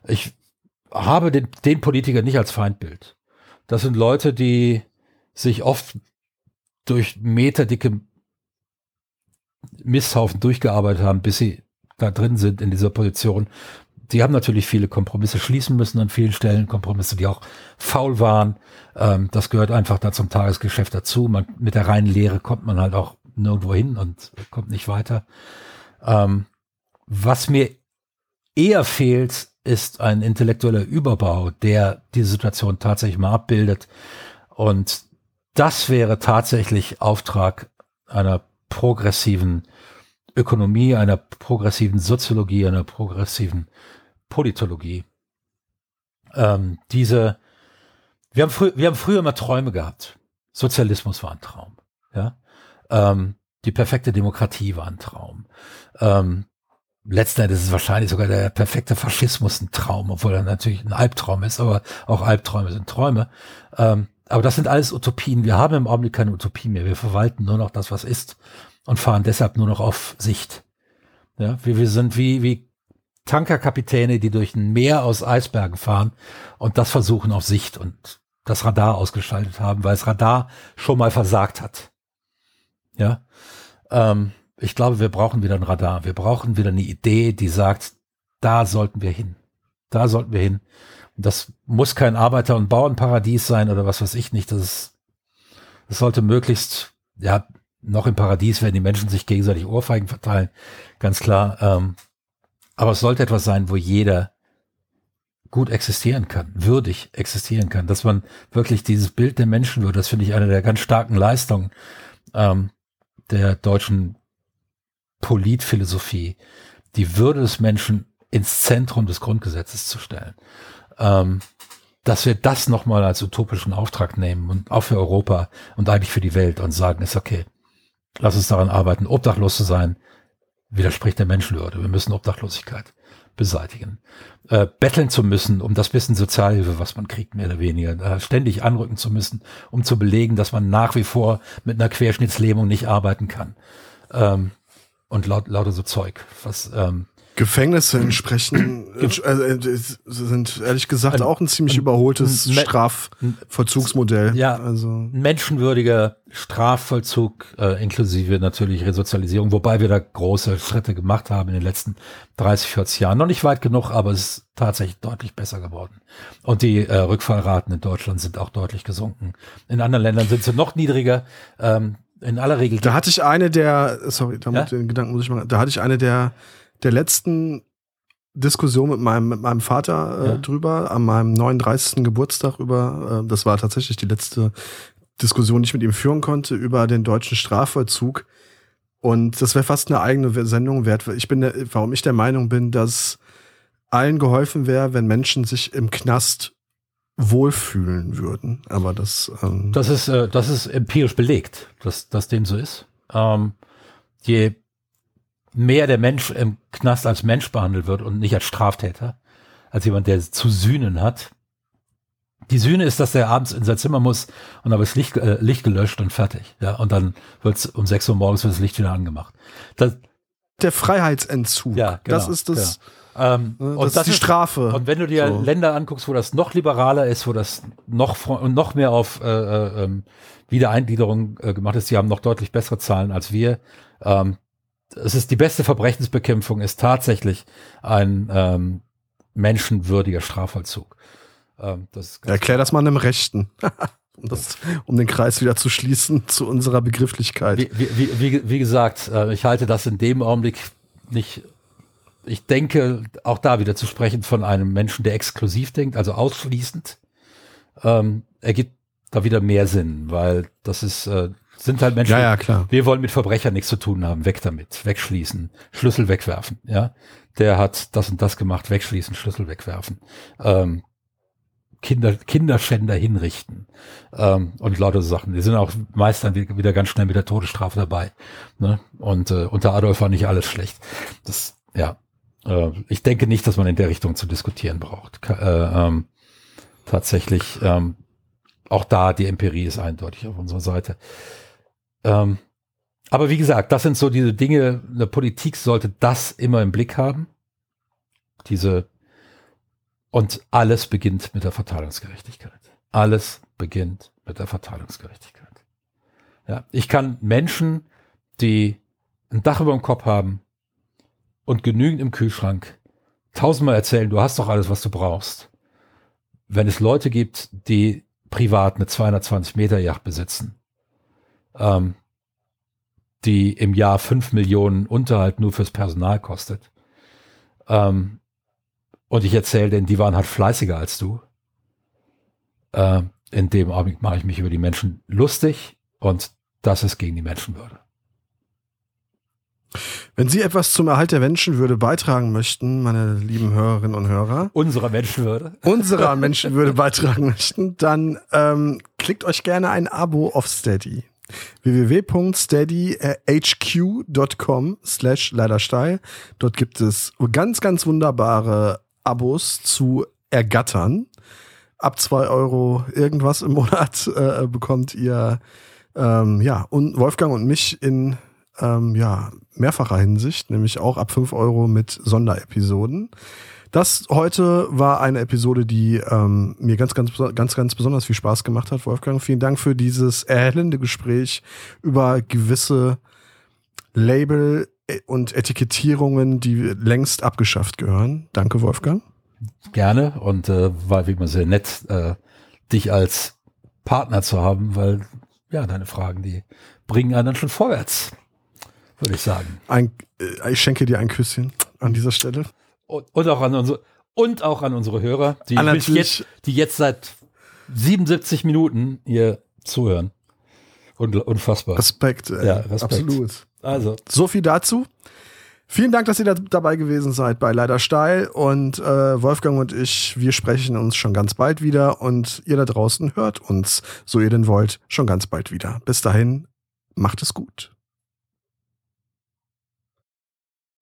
ich habe den, den Politiker nicht als Feindbild. Das sind Leute, die sich oft durch meterdicke Misthaufen durchgearbeitet haben, bis sie da drin sind in dieser Position. Die haben natürlich viele Kompromisse schließen müssen an vielen Stellen, Kompromisse, die auch faul waren. Ähm, das gehört einfach da zum Tagesgeschäft dazu. Man, mit der reinen Lehre kommt man halt auch nirgendwo hin und kommt nicht weiter. Ähm, was mir eher fehlt, ist ein intellektueller Überbau, der die Situation tatsächlich mal abbildet. Und das wäre tatsächlich Auftrag einer progressiven Ökonomie, einer progressiven Soziologie, einer progressiven Politologie. Ähm, diese, wir haben, früh, wir haben früher immer Träume gehabt. Sozialismus war ein Traum. Ja, ähm, die perfekte Demokratie war ein Traum. Ähm, letzten Endes ist es wahrscheinlich sogar der perfekte Faschismus ein Traum, obwohl er natürlich ein Albtraum ist, aber auch Albträume sind Träume. Ähm, aber das sind alles Utopien. Wir haben im Augenblick keine Utopie mehr. Wir verwalten nur noch das, was ist und fahren deshalb nur noch auf Sicht. Ja, wir, wir sind wie, wie Tankerkapitäne, die durch ein Meer aus Eisbergen fahren und das versuchen auf Sicht und das Radar ausgeschaltet haben, weil das Radar schon mal versagt hat. Ja, ähm, ich glaube, wir brauchen wieder ein Radar. Wir brauchen wieder eine Idee, die sagt, da sollten wir hin. Da sollten wir hin. Und das muss kein Arbeiter- und Bauernparadies sein oder was weiß ich nicht. Das ist, das sollte möglichst, ja, noch im Paradies werden die Menschen sich gegenseitig Ohrfeigen verteilen. Ganz klar. Ähm, aber es sollte etwas sein, wo jeder gut existieren kann, würdig existieren kann, dass man wirklich dieses Bild der Menschen wird. Das finde ich eine der ganz starken Leistungen ähm, der deutschen Politphilosophie, die Würde des Menschen ins Zentrum des Grundgesetzes zu stellen. Ähm, dass wir das nochmal als utopischen Auftrag nehmen und auch für Europa und eigentlich für die Welt und sagen, ist okay, lass uns daran arbeiten, obdachlos zu sein, widerspricht der Menschenwürde. Wir müssen Obdachlosigkeit beseitigen. Äh, betteln zu müssen, um das bisschen Sozialhilfe, was man kriegt, mehr oder weniger, äh, ständig anrücken zu müssen, um zu belegen, dass man nach wie vor mit einer Querschnittslähmung nicht arbeiten kann. Ähm, und laut, lauter so Zeug, was ähm, Gefängnisse entsprechen äh, sind ehrlich gesagt ein, auch ein ziemlich ein, überholtes ein, Strafvollzugsmodell. Ja, also menschenwürdiger Strafvollzug äh, inklusive natürlich Resozialisierung, wobei wir da große Schritte gemacht haben in den letzten 30, 40 Jahren. Noch nicht weit genug, aber es ist tatsächlich deutlich besser geworden. Und die äh, Rückfallraten in Deutschland sind auch deutlich gesunken. In anderen Ländern sind sie noch niedriger. Ähm, in aller Regel. Da hatte ich eine der, sorry, damit ja? den Gedanken muss ich mal, da hatte ich eine der, der letzten Diskussion mit meinem, mit meinem Vater äh, ja. drüber, an meinem 39. Geburtstag über, äh, das war tatsächlich die letzte Diskussion, die ich mit ihm führen konnte, über den deutschen Strafvollzug. Und das wäre fast eine eigene Sendung wert. Ich bin, der, warum ich der Meinung bin, dass allen geholfen wäre, wenn Menschen sich im Knast wohlfühlen würden. Aber das. Ähm das ist, äh, das ist empirisch belegt, dass das dem so ist. Ähm, je mehr der Mensch im Knast als Mensch behandelt wird und nicht als Straftäter, als jemand, der zu sühnen hat. Die Sühne ist, dass der abends in sein Zimmer muss und dann wird das Licht, äh, Licht gelöscht und fertig. Ja, und dann wird um 6 Uhr morgens wird das Licht wieder angemacht. Das, der Freiheitsentzug. Ja, genau, das ist das. Genau. Ähm, das und ist das die ist, Strafe. Und wenn du dir so. Länder anguckst, wo das noch liberaler ist, wo das noch und noch mehr auf äh, äh, ähm, Wiedereingliederung äh, gemacht ist, die haben noch deutlich bessere Zahlen als wir. Ähm, es ist die beste Verbrechensbekämpfung, ist tatsächlich ein ähm, menschenwürdiger Strafvollzug. Ähm, das Erklär das mal einem Rechten. um, das, um den Kreis wieder zu schließen zu unserer Begrifflichkeit. Wie, wie, wie, wie gesagt, äh, ich halte das in dem Augenblick nicht ich denke, auch da wieder zu sprechen von einem Menschen, der exklusiv denkt, also ausschließend, ähm, ergibt da wieder mehr Sinn, weil das ist, äh, sind halt Menschen, ja, ja, wir wollen mit Verbrechern nichts zu tun haben, weg damit, wegschließen, Schlüssel wegwerfen, ja. Der hat das und das gemacht, wegschließen, Schlüssel wegwerfen. Ähm, Kinder, Kinderschänder hinrichten ähm, und lauter Sachen. Die sind auch meist dann wieder ganz schnell mit der Todesstrafe dabei. Ne? Und äh, unter Adolf war nicht alles schlecht. Das, ja, äh, ich denke nicht, dass man in der Richtung zu diskutieren braucht. Äh, ähm, tatsächlich ähm, auch da die Empirie ist eindeutig auf unserer Seite. Ähm, aber wie gesagt, das sind so diese Dinge, eine Politik sollte das immer im Blick haben. Diese und alles beginnt mit der Verteilungsgerechtigkeit. Alles beginnt mit der Verteilungsgerechtigkeit. Ja, ich kann Menschen, die ein Dach über dem Kopf haben und genügend im Kühlschrank, tausendmal erzählen, du hast doch alles, was du brauchst. Wenn es Leute gibt, die privat eine 220 Meter Yacht besitzen, ähm, die im Jahr fünf Millionen Unterhalt nur fürs Personal kostet, ähm, und ich erzähle denen, die waren halt fleißiger als du, äh, in dem Augenblick mache ich mich über die Menschen lustig und das ist gegen die Menschenwürde. Wenn Sie etwas zum Erhalt der Menschenwürde beitragen möchten, meine lieben Hörerinnen und Hörer, unserer Menschenwürde, unserer Menschenwürde beitragen möchten, dann ähm, klickt euch gerne ein Abo auf Steady www.steadyhq.com slash leidersteil. Dort gibt es ganz, ganz wunderbare Abos zu ergattern. Ab zwei Euro irgendwas im Monat äh, bekommt ihr ähm, ja, und Wolfgang und mich in ähm, ja, mehrfacher Hinsicht, nämlich auch ab fünf Euro mit Sonderepisoden. Das heute war eine Episode, die ähm, mir ganz, ganz, ganz, ganz besonders viel Spaß gemacht hat, Wolfgang. Vielen Dank für dieses erhellende Gespräch über gewisse Label äh, und Etikettierungen, die längst abgeschafft gehören. Danke, Wolfgang. Gerne und äh, war wie immer sehr nett, äh, dich als Partner zu haben, weil ja, deine Fragen, die bringen einen dann schon vorwärts, würde ich sagen. Ein, äh, ich schenke dir ein Küsschen an dieser Stelle. Und, und auch an unsere und auch an unsere Hörer, die, ah, jetzt, die jetzt seit 77 Minuten hier zuhören. Und, unfassbar. Respekt, ey. Ja, Respekt. absolut. Also. So viel dazu. Vielen Dank, dass ihr da dabei gewesen seid bei Leider Steil. Und äh, Wolfgang und ich, wir sprechen uns schon ganz bald wieder. Und ihr da draußen hört uns, so ihr denn wollt, schon ganz bald wieder. Bis dahin, macht es gut.